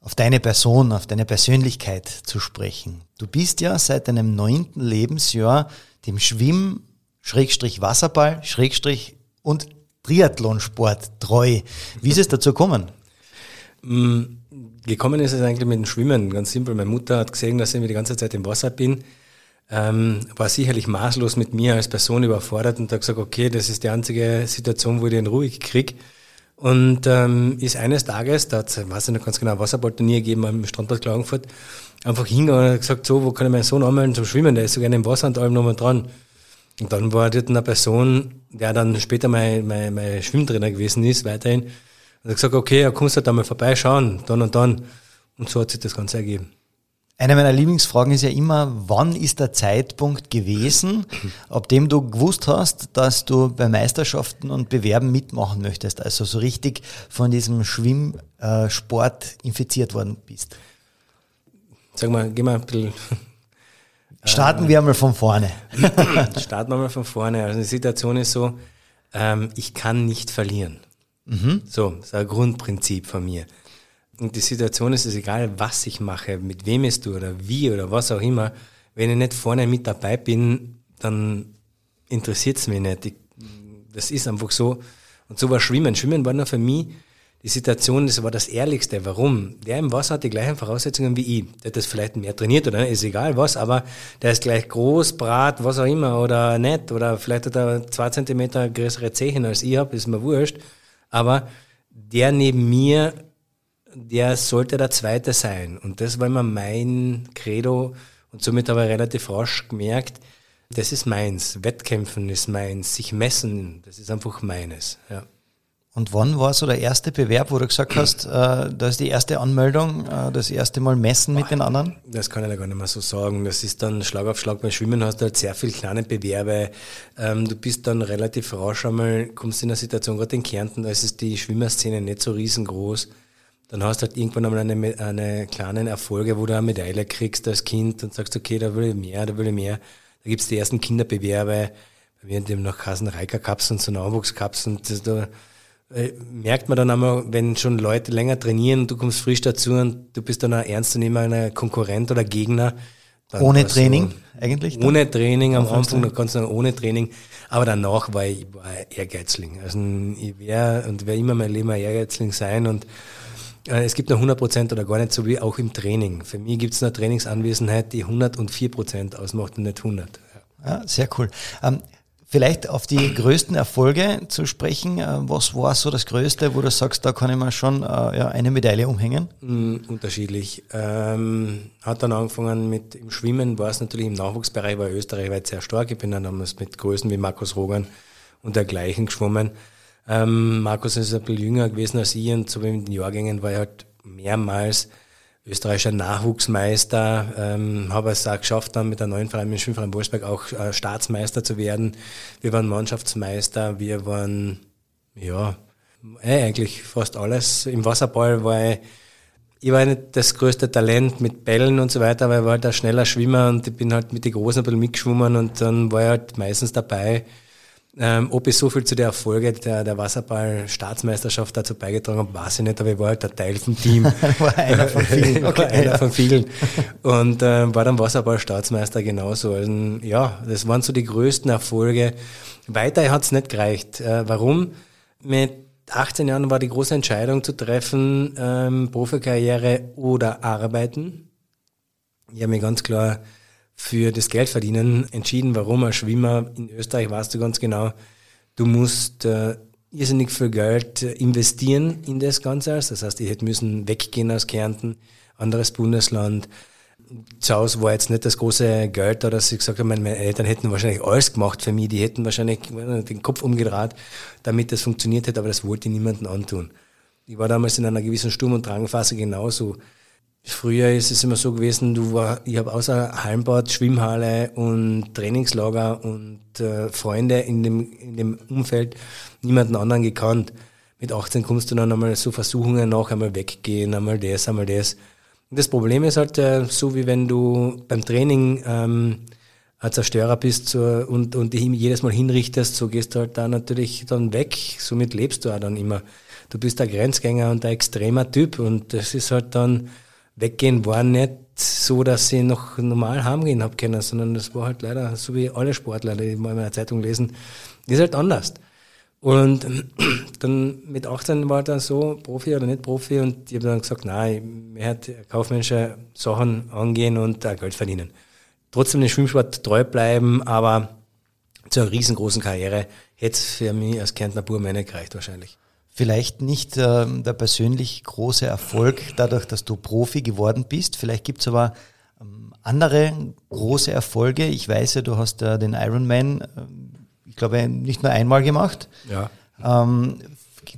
Speaker 3: auf deine Person, auf deine Persönlichkeit zu sprechen. Du bist ja seit deinem neunten Lebensjahr dem Schwimm, Schrägstrich Wasserball, Schrägstrich und Triathlonsport treu. Wie ist es dazu gekommen?
Speaker 4: Mm, gekommen ist es eigentlich mit dem Schwimmen, ganz simpel. Meine Mutter hat gesehen, dass ich die ganze Zeit im Wasser bin, ähm, war sicherlich maßlos mit mir als Person überfordert und hat gesagt, okay, das ist die einzige Situation, wo ich den ruhig krieg. Und ähm, ist eines Tages, da hat es, weiß ich noch ganz genau, Wasserballturnier gegeben am Strandbad Klagenfurt, einfach hingegangen und gesagt, so, wo kann ich meinen Sohn anmelden zum Schwimmen? Der ist so gerne im Wasser und allem nochmal dran. Und dann war dort eine Person, der dann später mein, mein, mein Schwimmtrainer gewesen ist, weiterhin, und hat gesagt, okay, ja, kommst du da mal vorbeischauen, dann und dann. Und so hat sich das Ganze ergeben.
Speaker 3: Eine meiner Lieblingsfragen ist ja immer, wann ist der Zeitpunkt gewesen, ab dem du gewusst hast, dass du bei Meisterschaften und Bewerben mitmachen möchtest, also so richtig von diesem Schwimmsport äh, infiziert worden bist?
Speaker 4: Sag mal, geh mal ein bisschen.
Speaker 3: Starten wir einmal von vorne.
Speaker 4: Starten wir mal von vorne. Also die Situation ist so, ähm, ich kann nicht verlieren. Mhm. So, das ist ein Grundprinzip von mir. Und die Situation ist es egal, was ich mache, mit wem es tue oder wie oder was auch immer. Wenn ich nicht vorne mit dabei bin, dann interessiert es mich nicht. Ich, das ist einfach so. Und so war Schwimmen. Schwimmen war nur für mich die Situation, das war das Ehrlichste. Warum? Der im Wasser hat die gleichen Voraussetzungen wie ich. Der hat das vielleicht mehr trainiert oder ist egal was, aber der ist gleich groß, brat, was auch immer oder nett oder vielleicht hat er zwei Zentimeter größere Zehen als ich habe, ist mir wurscht. Aber der neben mir der sollte der Zweite sein. Und das war immer mein Credo und somit habe ich relativ rasch gemerkt, das ist meins. Wettkämpfen ist meins. Sich messen, das ist einfach meines. Ja.
Speaker 3: Und wann war so der erste Bewerb, wo du gesagt hast, äh, da ist die erste Anmeldung, äh, das erste Mal messen mit den anderen?
Speaker 4: Das kann ich ja gar nicht mehr so sagen. Das ist dann Schlag auf Schlag. Beim Schwimmen hast du halt sehr viele kleine Bewerbe. Ähm, du bist dann relativ rasch einmal, kommst in eine Situation, gerade in Kärnten, da ist die Schwimmerszene nicht so riesengroß dann hast du halt irgendwann einmal eine, eine kleinen Erfolge, wo du eine Medaille kriegst als Kind und sagst, okay, da will ich mehr, da will ich mehr. Da gibt's die ersten Kinderbewerbe, bei mir dem noch Kassen Reika Cups und so Nachwuchs und das, da äh, merkt man dann einmal, wenn schon Leute länger trainieren und du kommst frisch dazu und du bist dann ein ernstzunehmender Konkurrent oder Gegner.
Speaker 3: Ohne Training so, eigentlich?
Speaker 4: Ohne dann? Training am Anfang, da kannst du sagen, ohne Training. Aber danach war ich, war Ehrgeizling. Also ich wäre und werde immer mein Leben ein Ehrgeizling sein und es gibt nur 100 Prozent oder gar nicht so wie auch im Training. Für mich gibt es eine Trainingsanwesenheit, die 104 Prozent ausmacht und nicht 100.
Speaker 3: Ja, sehr cool. Ähm, vielleicht auf die größten Erfolge zu sprechen. Äh, was war so das Größte, wo du sagst, da kann ich mir schon äh, ja, eine Medaille umhängen?
Speaker 4: Mm, unterschiedlich. Ähm, hat dann angefangen mit im Schwimmen, war es natürlich im Nachwuchsbereich, war Österreich weit sehr stark. Ich bin dann damals mit Größen wie Markus Rogan und dergleichen geschwommen. Ähm, Markus ist ein bisschen jünger gewesen als ich und so wie in den Jahrgängen war er halt mehrmals österreichischer Nachwuchsmeister, ähm, habe es auch geschafft, dann mit der neuen Verein, mit Schwimmverein Wolfsberg auch äh, Staatsmeister zu werden. Wir waren Mannschaftsmeister, wir waren, ja, äh, eigentlich fast alles. Im Wasserball war ich, ich war nicht das größte Talent mit Bällen und so weiter, aber ich war halt ein schneller Schwimmer und ich bin halt mit den Großen ein bisschen mitgeschwommen und dann war ich halt meistens dabei. Ähm, ob ich so viel zu der Erfolge der, der Wasserball-Staatsmeisterschaft dazu beigetragen habe, weiß ich nicht, aber ich war halt ein Teil vom Team.
Speaker 3: war einer von vielen.
Speaker 4: Okay, war einer von vielen. Und äh, war dann Wasserball-Staatsmeister genauso. Also, ja, das waren so die größten Erfolge. Weiter hat es nicht gereicht. Äh, warum? Mit 18 Jahren war die große Entscheidung zu treffen, ähm, Profikarriere oder arbeiten. Ich habe mir ganz klar für das Geldverdienen entschieden. Warum? Ein Schwimmer in Österreich weißt du ganz genau, du musst äh, irrsinnig viel Geld äh, investieren in das Ganze. Das heißt, ich hätte müssen weggehen aus Kärnten, anderes Bundesland. Zu Hause war jetzt nicht das große Geld da, dass ich gesagt habe, meine Eltern hätten wahrscheinlich alles gemacht für mich, die hätten wahrscheinlich den Kopf umgedreht, damit das funktioniert hätte, aber das wollte ich niemandem antun. Ich war damals in einer gewissen Sturm- und Drangphase genauso. Früher ist es immer so gewesen, du war, ich habe außer Heimbad, Schwimmhalle und Trainingslager und äh, Freunde in dem, in dem Umfeld niemanden anderen gekannt. Mit 18 kommst du dann einmal so Versuchungen nach, einmal weggehen, einmal das, einmal das. Und das Problem ist halt äh, so, wie wenn du beim Training ähm, ein Zerstörer bist so, und, und dich jedes Mal hinrichtest, so gehst du halt da natürlich dann weg. Somit lebst du auch dann immer du bist ein Grenzgänger und ein extremer Typ und das ist halt dann, weggehen war nicht so, dass ich noch normal heimgehen hab können, sondern das war halt leider, so wie alle Sportler, die mal in einer Zeitung lesen, ist halt anders. Und dann mit 18 war dann so, Profi oder nicht Profi, und ich habe dann gesagt, nein, ich werde kaufmännische Sachen angehen und Geld verdienen. Trotzdem den Schwimmsport treu bleiben, aber zu einer riesengroßen Karriere hätte es für mich als Kärntner nicht gereicht wahrscheinlich.
Speaker 3: Vielleicht nicht äh, der persönlich große Erfolg dadurch, dass du Profi geworden bist. Vielleicht gibt es aber ähm, andere große Erfolge. Ich weiß ja, du hast äh, den Ironman, äh, ich glaube, nicht nur einmal gemacht.
Speaker 4: Ja.
Speaker 3: Ähm,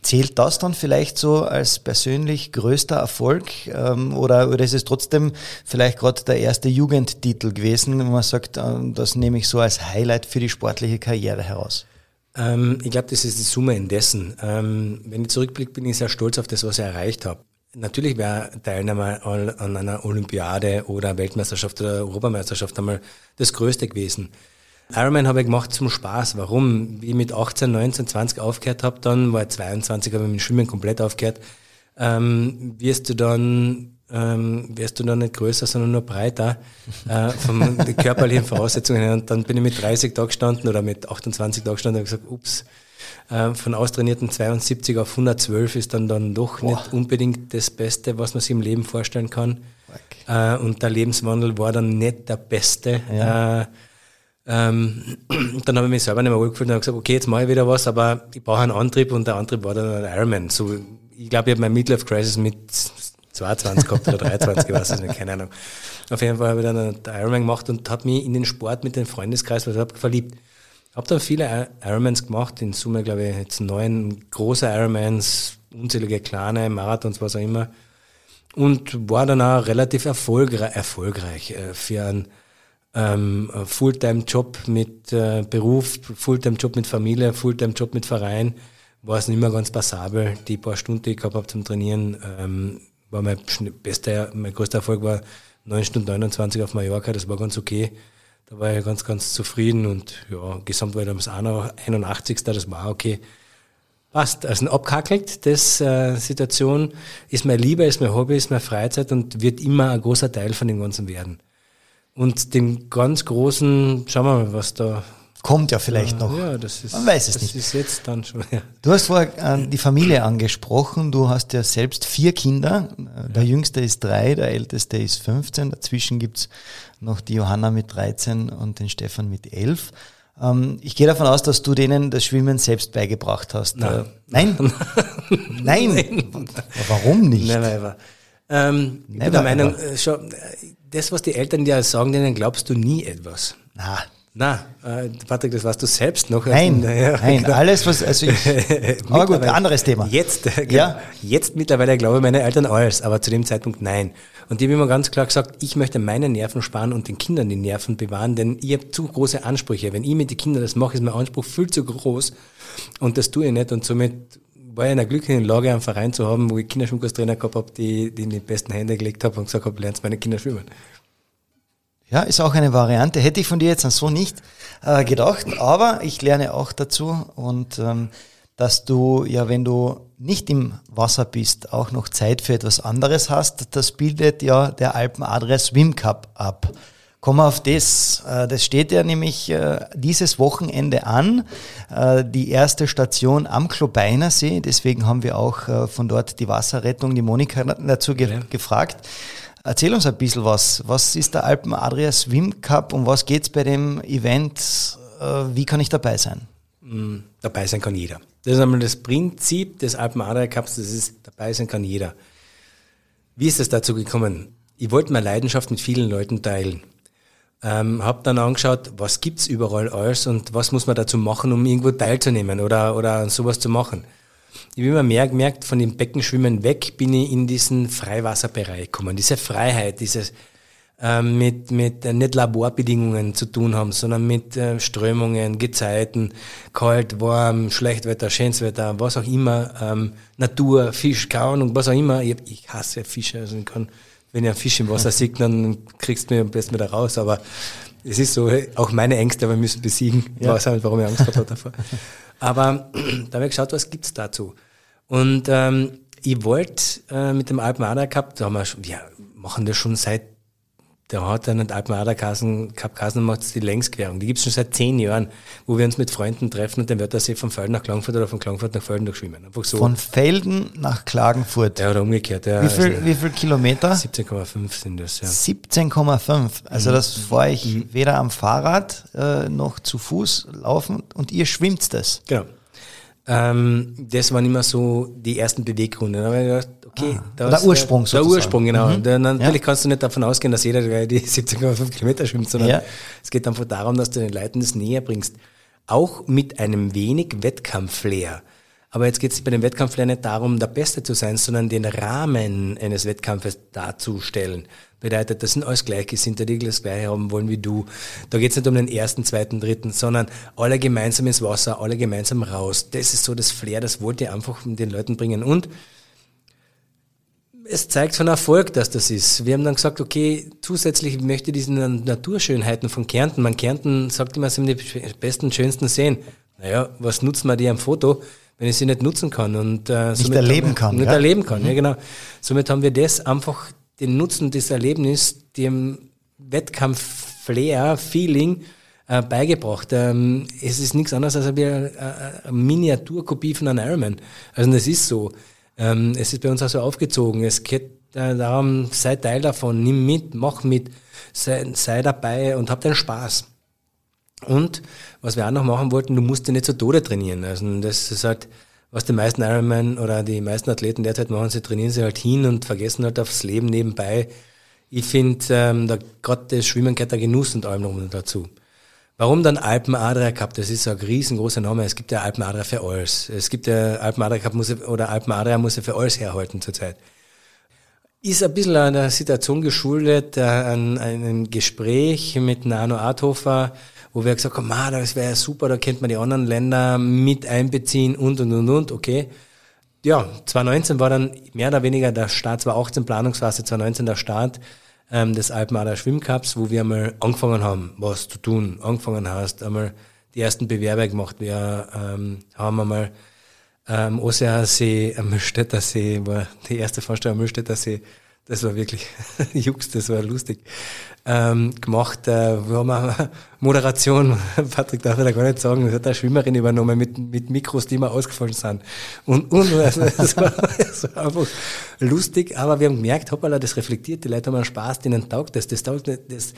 Speaker 3: zählt das dann vielleicht so als persönlich größter Erfolg ähm, oder, oder ist es trotzdem vielleicht gerade der erste Jugendtitel gewesen, wenn man sagt, äh, das nehme ich so als Highlight für die sportliche Karriere heraus?
Speaker 4: Ähm, ich glaube, das ist die Summe indessen. Ähm, wenn ich zurückblicke, bin ich sehr stolz auf das, was ich erreicht habe. Natürlich wäre Teilnahme an einer Olympiade oder Weltmeisterschaft oder Europameisterschaft einmal das Größte gewesen. Ironman habe ich gemacht zum Spaß. Warum? Wie ich mit 18, 19, 20 aufgehört habe, dann war ich 22, habe ich mit Schwimmen komplett aufgehört, ähm, wirst du dann ähm, wärst du dann nicht größer, sondern nur breiter äh, von den körperlichen Voraussetzungen her. Und dann bin ich mit 30 da gestanden oder mit 28 da gestanden und gesagt, ups, äh, von austrainierten 72 auf 112 ist dann dann doch Boah. nicht unbedingt das Beste, was man sich im Leben vorstellen kann. Äh, und der Lebenswandel war dann nicht der beste. Ja. Äh, ähm, dann habe ich mich selber nicht mehr wohlgefühlt und habe gesagt, okay, jetzt mache ich wieder was, aber ich brauche einen Antrieb und der Antrieb war dann ein Ironman. So, ich glaube, ich habe mein Midlife Crisis mit 22 gehabt oder 23, ich weiß es nicht, keine Ahnung. Auf jeden Fall habe ich dann einen Ironman gemacht und habe mich in den Sport mit dem Freundeskreis verliebt. Habe dann viele Ironmans gemacht, in Summe glaube ich jetzt neun große Ironmans, unzählige kleine Marathons, was auch immer. Und war dann auch relativ erfolgreich, erfolgreich äh, für einen ähm, Fulltime-Job mit äh, Beruf, Fulltime-Job mit Familie, Fulltime-Job mit Verein. War es nicht mehr ganz passabel. Die paar Stunden, die ich gehabt habe zum Trainieren, ähm, war mein bester, mein größter Erfolg war 9 Stunden 29 auf Mallorca, das war ganz okay. Da war ich ganz, ganz zufrieden und ja, gesamt war ich noch 81. Das war okay. Passt. Also abkackelt, das äh, Situation ist mein Liebe, ist mein Hobby, ist meine Freizeit und wird immer ein großer Teil von dem Ganzen werden. Und dem ganz großen, schauen wir mal, was da
Speaker 3: Kommt ja vielleicht
Speaker 4: ja,
Speaker 3: noch.
Speaker 4: Ja, das ist,
Speaker 3: Man weiß es
Speaker 4: das
Speaker 3: nicht.
Speaker 4: ist jetzt dann schon. Ja.
Speaker 3: Du hast vorher äh, die Familie angesprochen. Du hast ja selbst vier Kinder. Der jüngste ist drei, der älteste ist 15. Dazwischen gibt's noch die Johanna mit 13 und den Stefan mit 11. Ähm, ich gehe davon aus, dass du denen das Schwimmen selbst beigebracht hast.
Speaker 4: Nein.
Speaker 3: Äh, nein? Nein.
Speaker 4: Nein.
Speaker 3: Warum nicht?
Speaker 4: Never ever. Ähm, ich bin
Speaker 3: Never
Speaker 4: der Meinung, äh, schon, äh, das, was die Eltern dir sagen, denen glaubst du nie etwas.
Speaker 3: Na,
Speaker 4: Na, äh, Patrick, das weißt du selbst noch.
Speaker 3: nein,
Speaker 4: Ja,
Speaker 3: nein,
Speaker 4: genau.
Speaker 3: alles was, also ich, aber gut, anderes Thema.
Speaker 4: Jetzt, äh,
Speaker 3: Ja.
Speaker 4: jetzt mittlerweile glaube ich meine Eltern alles, aber zu dem Zeitpunkt nein. Und die haben immer ganz klar gesagt, ich möchte meine Nerven sparen und den Kindern die Nerven bewahren, denn ich habe zu große Ansprüche. Wenn ich mit den Kindern das mache, ist mein Anspruch viel zu groß und das tue ich nicht und somit war ich in einer glücklichen Lage, einen Verein zu haben, wo ich Kinderschwimmkurstrainer gehabt habe, die, die in die besten Hände gelegt habe und gesagt habe, lernst meine Kinder schwimmen.
Speaker 3: Ja, ist auch eine Variante. Hätte ich von dir jetzt so nicht äh, gedacht, aber ich lerne auch dazu und ähm, dass du ja, wenn du nicht im Wasser bist, auch noch Zeit für etwas anderes hast, das bildet ja der Alpen Adria Swim Cup ab. Wir auf das. Äh, Das steht ja nämlich äh, dieses Wochenende an. Äh, Die erste Station am Klobeiner See. Deswegen haben wir auch von dort die Wasserrettung, die Monika dazu ge
Speaker 4: Ja.
Speaker 3: gefragt. Erzähl uns ein bisschen was. Was ist der Alpen Adria Swim Cup und was geht's bei dem Event? Äh, Wie kann ich dabei sein?
Speaker 4: Mm, dabei sein kann jeder. Das ist einmal das Prinzip des Alpen Adria Cups, das ist, dabei sein kann jeder. Wie ist es dazu gekommen? Ich wollte meine Leidenschaft mit vielen Leuten teilen. Ähm, habe dann angeschaut, was gibt's überall alles und was muss man dazu machen, um irgendwo teilzunehmen oder, oder sowas zu machen. Ich habe immer mehr gemerkt, von dem Beckenschwimmen weg bin ich in diesen Freiwasserbereich gekommen. Diese Freiheit, dieses ähm, mit, mit äh, nicht Laborbedingungen zu tun haben, sondern mit äh, Strömungen, Gezeiten, kalt, warm, Schlechtwetter, Schönswetter, was auch immer, ähm, Natur, Fisch, keine Ahnung, was auch immer. Ich, ich hasse Fische, also ich kann, wenn ich einen Fisch im Wasser sehe, dann kriegst du mich am besten wieder raus, aber es ist so, auch meine Ängste, aber wir müssen besiegen. Ich weiß auch nicht, warum ich Angst gehabt habe davor. Aber da habe ich geschaut, was gibt's dazu? Und ähm, ich wollte äh, mit dem Alpenada Cup, da haben wir, schon, wir machen das schon seit der hat dann einen Alpenada Cup Kassen macht die Längsquerung. Die gibt's schon seit zehn Jahren, wo wir uns mit Freunden treffen und dann wird der See von Felden nach Klagenfurt oder von Klagenfurt nach Felden durchschwimmen. Einfach so.
Speaker 3: Von Felden nach Klagenfurt.
Speaker 4: Ja, oder umgekehrt. Ja,
Speaker 3: wie, viel, also wie viel Kilometer?
Speaker 4: 17,5 sind das, ja.
Speaker 3: 17,5. Also mhm. das fahre ich mhm. weder am Fahrrad äh, noch zu Fuß laufen und ihr schwimmt das.
Speaker 4: Genau. Ähm, das waren immer so die ersten Beweggründe. Da habe ich gedacht, okay, ah,
Speaker 3: der Ursprung
Speaker 4: sozusagen. Der Ursprung, genau. Mhm. Der, natürlich ja. kannst du nicht davon ausgehen, dass jeder die 17,5 Kilometer schwimmt, sondern ja. es geht einfach darum, dass du den Leuten das näher bringst. Auch mit einem wenig Wettkampfflair. Aber jetzt geht es bei dem Wettkampfflair nicht darum, der Beste zu sein, sondern den Rahmen eines Wettkampfes darzustellen bedeutet, das sind alles Gleichgesinnte, die das Gleiche haben wollen wie du. Da geht es nicht um den ersten, zweiten, dritten, sondern alle gemeinsam ins Wasser, alle gemeinsam raus. Das ist so das Flair, das wollte ich einfach den Leuten bringen. Und es zeigt von Erfolg, dass das ist. Wir haben dann gesagt, okay, zusätzlich möchte ich diese Naturschönheiten von Kärnten. Man Kärnten sagt immer, es sind die besten, schönsten Seen. Naja, was nutzt man die am Foto, wenn ich sie nicht nutzen kann und
Speaker 3: äh, nicht erleben kann?
Speaker 4: Nicht ja? erleben kann, mhm. ja genau. Somit haben wir das einfach den Nutzen des Erlebnisses dem Wettkampf-Flair, Feeling äh, beigebracht. Ähm, es ist nichts anderes als eine, eine, eine Miniaturkopie von einem Ironman. Also das ist so. Ähm, es ist bei uns auch so aufgezogen. Es geht äh, darum, sei Teil davon, nimm mit, mach mit, sei, sei dabei und hab den Spaß. Und was wir auch noch machen wollten, du musst dich nicht zu Tode trainieren. Also das ist halt was die meisten Ironman oder die meisten Athleten derzeit machen, sie trainieren sich halt hin und vergessen halt aufs Leben nebenbei. Ich finde, ähm, da gerade das Schwimmen gehört der Genuss und allem noch dazu. Warum dann Alpen Adria Cup? Das ist ein riesengroßer Name. Es gibt ja Alpen Adria für alles. Es gibt ja Alpen Adria Cup muss, oder Alpen Adria muss ja für alles herhalten zurzeit. Ist ein bisschen an der Situation geschuldet, äh, an einem Gespräch mit Nano Arthofer, wo wir gesagt haben, ah, das wäre super, da könnte man die anderen Länder mit einbeziehen und und und und, okay. Ja, 2019 war dann mehr oder weniger der Start, 2018 Planungsphase, 2019 der Start ähm, des Alpenadler Schwimmcups, wo wir einmal angefangen haben, was zu tun, angefangen hast, einmal die ersten Bewerber gemacht. Wir ähm, haben einmal ähm, Oseasee, am Müllstädter See, war die erste Veranstaltung am Müllstädter See das war wirklich Jux, das war lustig. Ähm, gemacht, äh, wir haben Moderation, Patrick darf ich gar nicht sagen, das hat eine Schwimmerin übernommen mit, mit Mikros, die immer ausgefallen sind. Und, und also, das, war, das war einfach lustig, aber wir haben gemerkt, hoppala, das reflektiert, die Leute haben einen Spaß, denen taugt das, das taugt das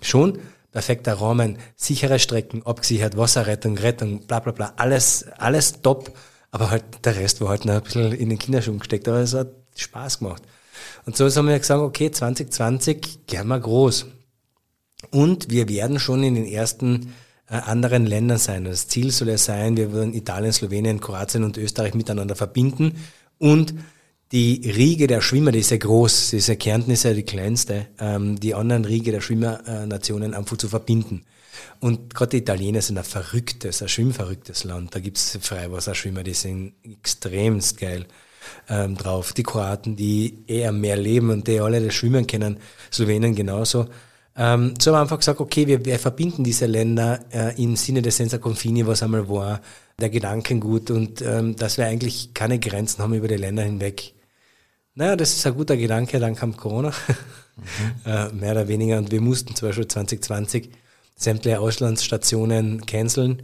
Speaker 4: schon perfekter Rahmen, sichere Strecken, abgesichert, Wasserrettung, Rettung, bla bla bla, alles, alles top, aber halt der Rest war halt noch ein bisschen in den Kinderschuhen gesteckt, aber es hat Spaß gemacht. Und so haben wir gesagt, okay, 2020 gern mal groß. Und wir werden schon in den ersten äh, anderen Ländern sein. Das Ziel soll ja sein, wir wollen Italien, Slowenien, Kroatien und Österreich miteinander verbinden und die Riege der Schwimmer, die ist ja groß, die ist ja Kärnten ist ja die kleinste, ähm, die anderen Riege der Schwimmernationen einfach zu verbinden. Und gerade die Italiener sind ein verrücktes, ein schwimmverrücktes Land. Da gibt's Freiwasserschwimmer, die sind extremst geil ähm, drauf. Die Kroaten, die eher mehr leben und die alle das Schwimmen kennen, Slowenien genauso. Ähm, so haben wir einfach gesagt, okay, wir, wir verbinden diese Länder äh, im Sinne des Senza Confini, was einmal war, der Gedankengut und ähm, dass wir eigentlich keine Grenzen haben über die Länder hinweg. Naja, das ist ein guter Gedanke, dann kam Corona, mhm. äh, mehr oder weniger, und wir mussten zum Beispiel 2020 sämtliche Auslandsstationen canceln.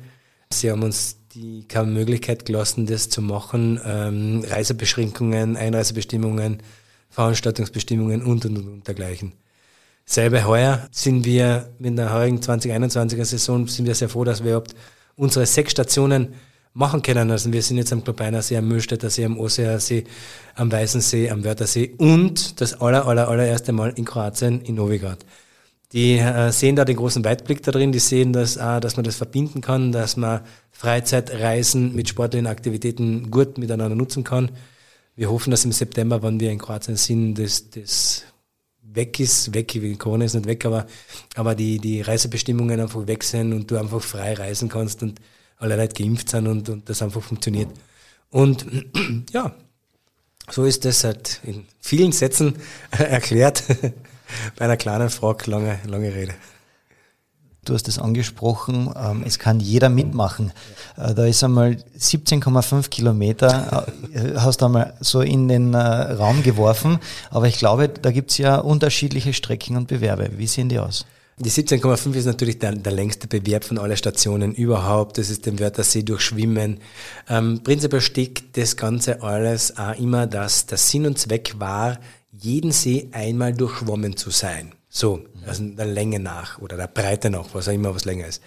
Speaker 4: Sie haben uns die keine Möglichkeit gelassen, das zu machen. Ähm, Reisebeschränkungen, Einreisebestimmungen, Veranstaltungsbestimmungen und und und dergleichen. Selbe heuer sind wir mit der heurigen 2021er Saison sind wir sehr froh, dass wir überhaupt unsere sechs Stationen machen können. Also wir sind jetzt am Klobeiner See, am Müllstädter See, am Oseer See, am Weißen See, am Wörthersee und das aller, aller, allererste Mal in Kroatien, in Novigrad. Die äh, sehen da den großen Weitblick da drin, die sehen, dass, äh, dass man das verbinden kann, dass man Freizeitreisen mit sportlichen Aktivitäten gut miteinander nutzen kann. Wir hoffen, dass im September, wenn wir in Kroatien sind, das, das weg ist, weg, Corona ist nicht weg, aber, aber die, die Reisebestimmungen einfach weg sind und du einfach frei reisen kannst und alle Leute geimpft sind und, und das einfach funktioniert. Und ja, so ist das halt in vielen Sätzen erklärt. Bei einer kleinen Frage, lange, lange Rede.
Speaker 3: Du hast es angesprochen, ähm, es kann jeder mitmachen. Äh, da ist einmal 17,5 Kilometer, äh, hast du einmal so in den äh, Raum geworfen. Aber ich glaube, da gibt es ja unterschiedliche Strecken und Bewerbe. Wie sehen die aus?
Speaker 4: Die 17,5 ist natürlich der, der, längste Bewerb von allen Stationen überhaupt. Das ist den Wörthersee durchschwimmen. Ähm, prinzipiell steckt das Ganze alles auch immer, dass der Sinn und Zweck war, jeden See einmal durchschwommen zu sein. So, also der Länge nach oder der Breite nach, was auch immer was länger ist.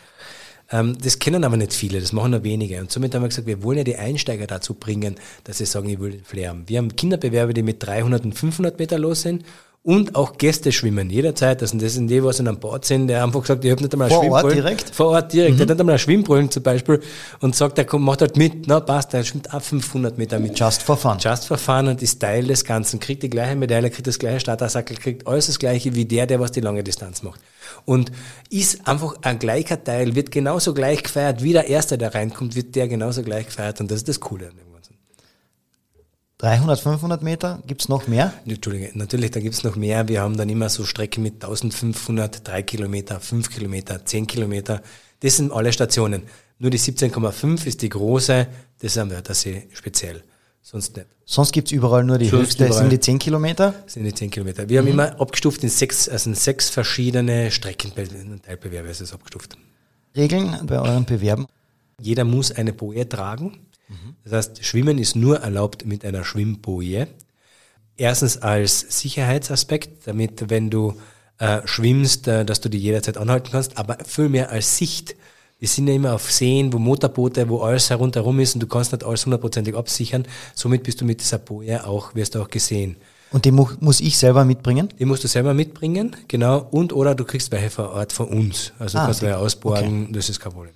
Speaker 4: Ähm, das kennen aber nicht viele, das machen nur wenige. Und somit haben wir gesagt, wir wollen ja die Einsteiger dazu bringen, dass sie sagen, ich will den Flair haben. Wir haben Kinderbewerbe, die mit 300 und 500 Meter los sind und auch Gäste schwimmen jederzeit. Also das sind die, was in einem Bad sind, der einfach gesagt, ich habe nicht einmal
Speaker 3: Vor Ort direkt?
Speaker 4: Vor Ort direkt. Mhm. Der hat nicht einmal ein Schwimmbrillen zum Beispiel und sagt, er kommt, macht halt mit. Na, passt, er schwimmt auch 500 Meter mit.
Speaker 3: Just for fun.
Speaker 4: Just for fun und ist Teil des Ganzen. Kriegt die gleiche Medaille, kriegt das gleiche Startersackel, kriegt alles das gleiche wie der, der was die lange Distanz macht. Und ist einfach ein gleicher Teil, wird genauso gleich gefeiert, wie der Erste, der reinkommt, wird der genauso gleich gefeiert und das ist das Coole an dem
Speaker 3: 300, 500 Meter, gibt es noch mehr?
Speaker 4: Entschuldige, natürlich, da gibt es noch mehr. Wir haben dann immer so Strecken mit 1500, 3 Kilometer, 5 Kilometer, 10 Kilometer. Das sind alle Stationen. Nur die 17,5 ist die große, das ist am Wörthersee speziell. Sonst nicht.
Speaker 3: Sonst gibt es überall nur die Sonst höchste, sind die 10 Kilometer?
Speaker 4: Sind die 10 Kilometer. Wir mhm. haben immer abgestuft in sechs, also in sechs verschiedene Strecken, Teilbewerbe ist es abgestuft.
Speaker 3: Regeln bei euren Bewerben?
Speaker 4: Jeder muss eine Boje tragen. Das heißt, Schwimmen ist nur erlaubt mit einer Schwimmboje. Erstens als Sicherheitsaspekt, damit wenn du äh, schwimmst, äh, dass du die jederzeit anhalten kannst, aber viel mehr als Sicht. Wir sind ja immer auf Seen, wo Motorboote, wo alles herunterherum ist und du kannst nicht alles hundertprozentig absichern. Somit bist du mit dieser Boje auch, wirst du auch gesehen.
Speaker 3: Und die mu muss ich selber mitbringen?
Speaker 4: Die musst du selber mitbringen, genau. Und oder du kriegst welche vor Ort von uns. Also ah, kannst du ja ausborgen, okay. das ist kein Problem.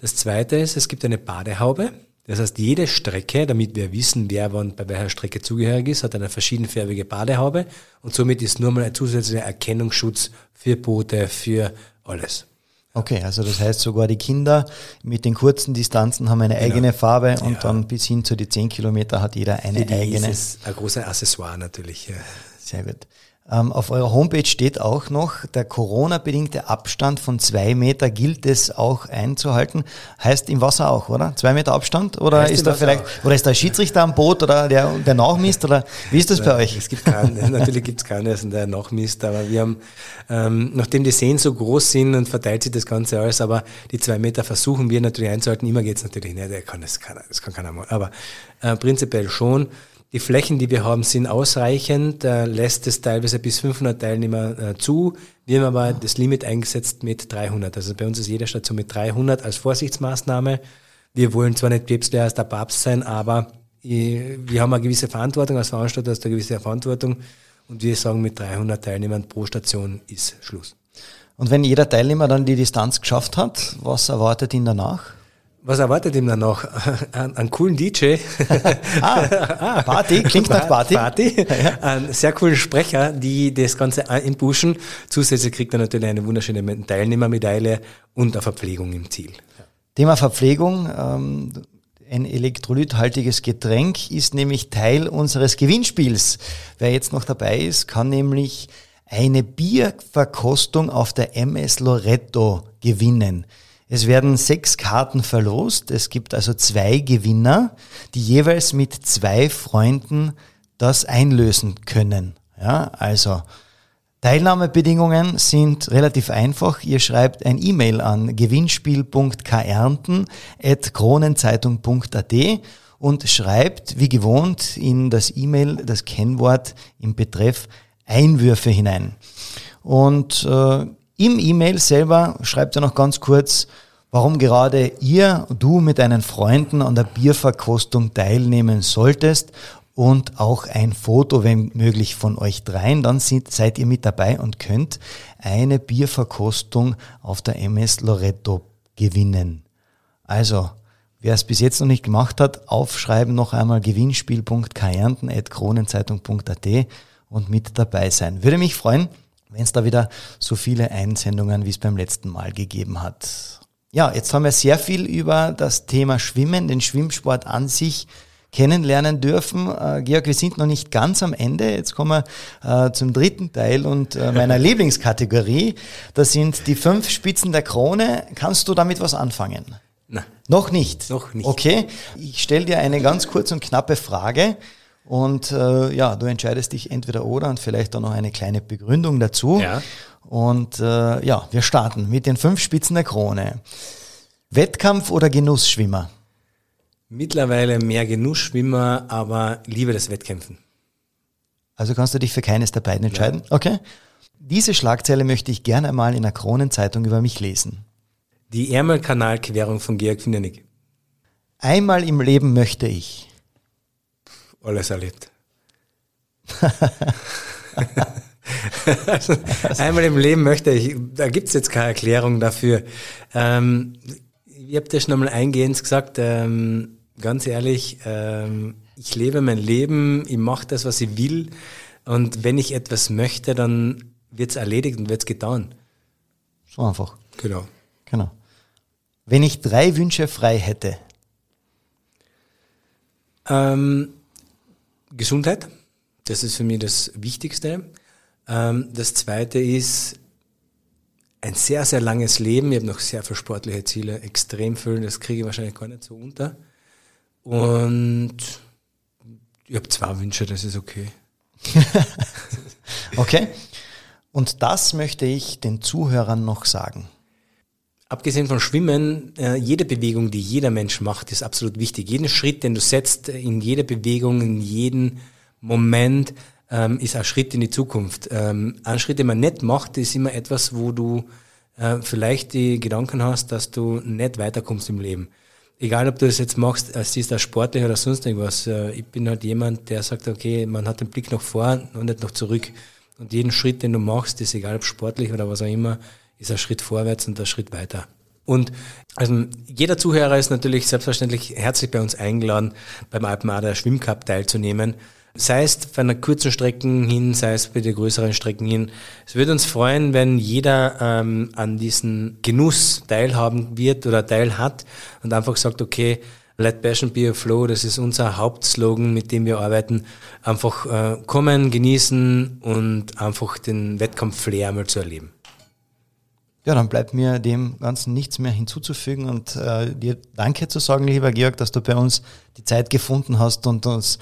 Speaker 4: Das zweite ist, es gibt eine Badehaube. Das heißt, jede Strecke, damit wir wissen, wer wann bei welcher Strecke zugehörig ist, hat eine verschiedenfarbige Badehaube und somit ist nur mal ein zusätzlicher Erkennungsschutz für Boote, für alles.
Speaker 3: Okay, also das heißt sogar die Kinder mit den kurzen Distanzen haben eine genau. eigene Farbe und ja. dann bis hin zu die 10 Kilometer hat jeder eine
Speaker 4: für
Speaker 3: eigene.
Speaker 4: Das ist ein großes Accessoire natürlich. Ja.
Speaker 3: Sehr gut. Ähm, auf eurer Homepage steht auch noch, der Corona-bedingte Abstand von zwei Meter gilt es auch einzuhalten. Heißt im Wasser auch, oder? Zwei Meter Abstand? Oder heißt ist da vielleicht, auch. oder ist der Schiedsrichter am Boot oder der, der nachmisst? Oder wie ist das bei euch?
Speaker 4: Es gibt keinen, natürlich gibt es keinen, der nachmisst, aber wir haben, ähm, nachdem die Seen so groß sind und verteilt sich das Ganze alles, aber die zwei Meter versuchen wir natürlich einzuhalten. Immer geht es natürlich nicht, der kann das, kann, das kann keiner mal. Aber äh, prinzipiell schon. Die Flächen, die wir haben, sind ausreichend, äh, lässt es teilweise bis 500 Teilnehmer äh, zu. Wir haben aber das Limit eingesetzt mit 300. Also bei uns ist jede Station mit 300 als Vorsichtsmaßnahme. Wir wollen zwar nicht päpstlicher als der Papst sein, aber wir haben eine gewisse Verantwortung als Veranstalter, hast eine gewisse Verantwortung und wir sagen, mit 300 Teilnehmern pro Station ist Schluss.
Speaker 3: Und wenn jeder Teilnehmer dann die Distanz geschafft hat, was erwartet ihn danach?
Speaker 4: Was erwartet ihm dann noch? Einen, einen coolen DJ.
Speaker 3: ah, ah, Party, klingt nach Party.
Speaker 4: Party. Einen sehr coolen Sprecher, die das Ganze impushen. Zusätzlich kriegt er natürlich eine wunderschöne Teilnehmermedaille und eine Verpflegung im Ziel.
Speaker 3: Thema Verpflegung. Ähm, ein elektrolythaltiges Getränk ist nämlich Teil unseres Gewinnspiels. Wer jetzt noch dabei ist, kann nämlich eine Bierverkostung auf der MS Loretto gewinnen. Es werden sechs Karten verlost. Es gibt also zwei Gewinner, die jeweils mit zwei Freunden das einlösen können. Ja, also Teilnahmebedingungen sind relativ einfach. Ihr schreibt ein E-Mail an gewinnspiel.kärnten.kronenzeitung.at und schreibt wie gewohnt in das E-Mail das Kennwort im Betreff Einwürfe hinein. Und äh, im E-Mail selber schreibt er noch ganz kurz, warum gerade ihr, du mit deinen Freunden an der Bierverkostung teilnehmen solltest und auch ein Foto, wenn möglich, von euch dreien. Dann seid ihr mit dabei und könnt eine Bierverkostung auf der MS Loretto gewinnen. Also, wer es bis jetzt noch nicht gemacht hat, aufschreiben noch einmal gewinnspiel.kärnten.kronenzeitung.at und mit dabei sein. Würde mich freuen, wenn es da wieder so viele Einsendungen, wie es beim letzten Mal gegeben hat. Ja, jetzt haben wir sehr viel über das Thema Schwimmen, den Schwimmsport an sich kennenlernen dürfen. Äh, Georg, wir sind noch nicht ganz am Ende. Jetzt kommen wir äh, zum dritten Teil und äh, meiner Lieblingskategorie. Das sind die fünf Spitzen der Krone. Kannst du damit was anfangen?
Speaker 4: Nein.
Speaker 3: Noch nicht?
Speaker 4: Noch nicht.
Speaker 3: Okay, ich stelle dir eine ganz kurz und knappe Frage. Und äh, ja, du entscheidest dich entweder oder und vielleicht auch noch eine kleine Begründung dazu.
Speaker 4: Ja.
Speaker 3: Und äh, ja, wir starten mit den fünf Spitzen der Krone. Wettkampf oder Genussschwimmer?
Speaker 4: Mittlerweile mehr Genussschwimmer, aber liebe das Wettkämpfen.
Speaker 3: Also kannst du dich für keines der beiden entscheiden? Okay. Diese Schlagzeile möchte ich gerne einmal in der Kronenzeitung über mich lesen.
Speaker 4: Die Ärmelkanalquerung von Georg Findernick.
Speaker 3: Einmal im Leben möchte ich.
Speaker 4: Alles erlebt. also, einmal im Leben möchte ich, da gibt's jetzt keine Erklärung dafür. Ähm, ich habe das schon einmal eingehend gesagt, ähm, ganz ehrlich, ähm, ich lebe mein Leben, ich mache das, was ich will und wenn ich etwas möchte, dann wird's erledigt und wird's getan.
Speaker 3: So einfach.
Speaker 4: Genau.
Speaker 3: Genau. Wenn ich drei Wünsche frei hätte,
Speaker 4: Ähm, Gesundheit, das ist für mich das Wichtigste. Ähm, das Zweite ist ein sehr, sehr langes Leben. Ich habe noch sehr viele sportliche Ziele, extrem viel, das kriege ich wahrscheinlich gar nicht so unter. Und ich habe zwei Wünsche, das ist okay.
Speaker 3: okay? Und das möchte ich den Zuhörern noch sagen.
Speaker 4: Abgesehen von Schwimmen, äh, jede Bewegung, die jeder Mensch macht, ist absolut wichtig. Jeden Schritt, den du setzt, in jeder Bewegung, in jedem Moment, ähm, ist ein Schritt in die Zukunft. Ähm, ein Schritt, den man nicht macht, ist immer etwas, wo du äh, vielleicht die Gedanken hast, dass du nicht weiterkommst im Leben. Egal, ob du das jetzt machst, als siehst du sportlich oder sonst irgendwas. Äh, ich bin halt jemand, der sagt, okay, man hat den Blick nach vorn und nicht nach zurück. Und jeden Schritt, den du machst, ist egal ob sportlich oder was auch immer, ist ein Schritt vorwärts und ein Schritt weiter. Und also jeder Zuhörer ist natürlich selbstverständlich herzlich bei uns eingeladen, beim Alpenader Schwimmcup teilzunehmen. Sei es bei einer kurzen Strecken hin, sei es bei den größeren Strecken hin. Es würde uns freuen, wenn jeder ähm, an diesen Genuss teilhaben wird oder teilhat und einfach sagt, okay, Let Passion be a Flow, das ist unser Hauptslogan, mit dem wir arbeiten. Einfach äh, kommen, genießen und einfach den Wettkampf-Flair mal zu erleben.
Speaker 3: Ja, dann bleibt mir dem Ganzen nichts mehr hinzuzufügen und äh, dir Danke zu sagen, lieber Georg, dass du bei uns die Zeit gefunden hast und uns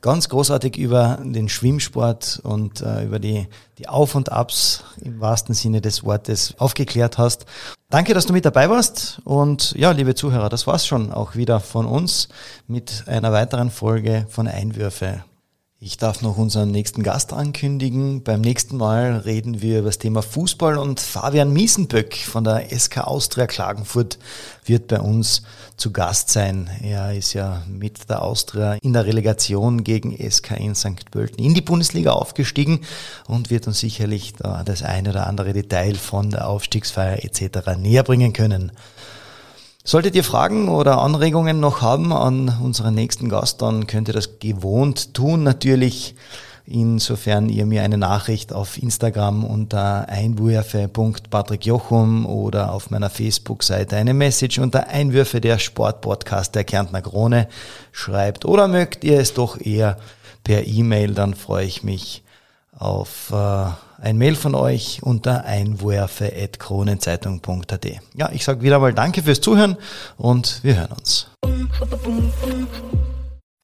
Speaker 3: ganz großartig über den Schwimmsport und äh, über die, die Auf- und Abs im wahrsten Sinne des Wortes aufgeklärt hast. Danke, dass du mit dabei warst und ja, liebe Zuhörer, das war's schon auch wieder von uns mit einer weiteren Folge von Einwürfe. Ich darf noch unseren nächsten Gast ankündigen. Beim nächsten Mal reden wir über das Thema Fußball und Fabian Miesenböck von der SK Austria Klagenfurt wird bei uns zu Gast sein. Er ist ja mit der Austria in der Relegation gegen SK in St. Pölten in die Bundesliga aufgestiegen und wird uns sicherlich da das eine oder andere Detail von der Aufstiegsfeier etc. näher bringen können. Solltet ihr Fragen oder Anregungen noch haben an unseren nächsten Gast, dann könnt ihr das gewohnt tun. Natürlich, insofern ihr mir eine Nachricht auf Instagram unter einwürfe.patrickjochum oder auf meiner Facebook-Seite eine Message unter Einwürfe der Sportpodcast der Kärntner Krone schreibt. Oder mögt ihr es doch eher per E-Mail, dann freue ich mich auf äh, ein Mail von euch unter einwurfe.kronenzeitung.at. Ja, ich sage wieder mal Danke fürs Zuhören und wir hören uns.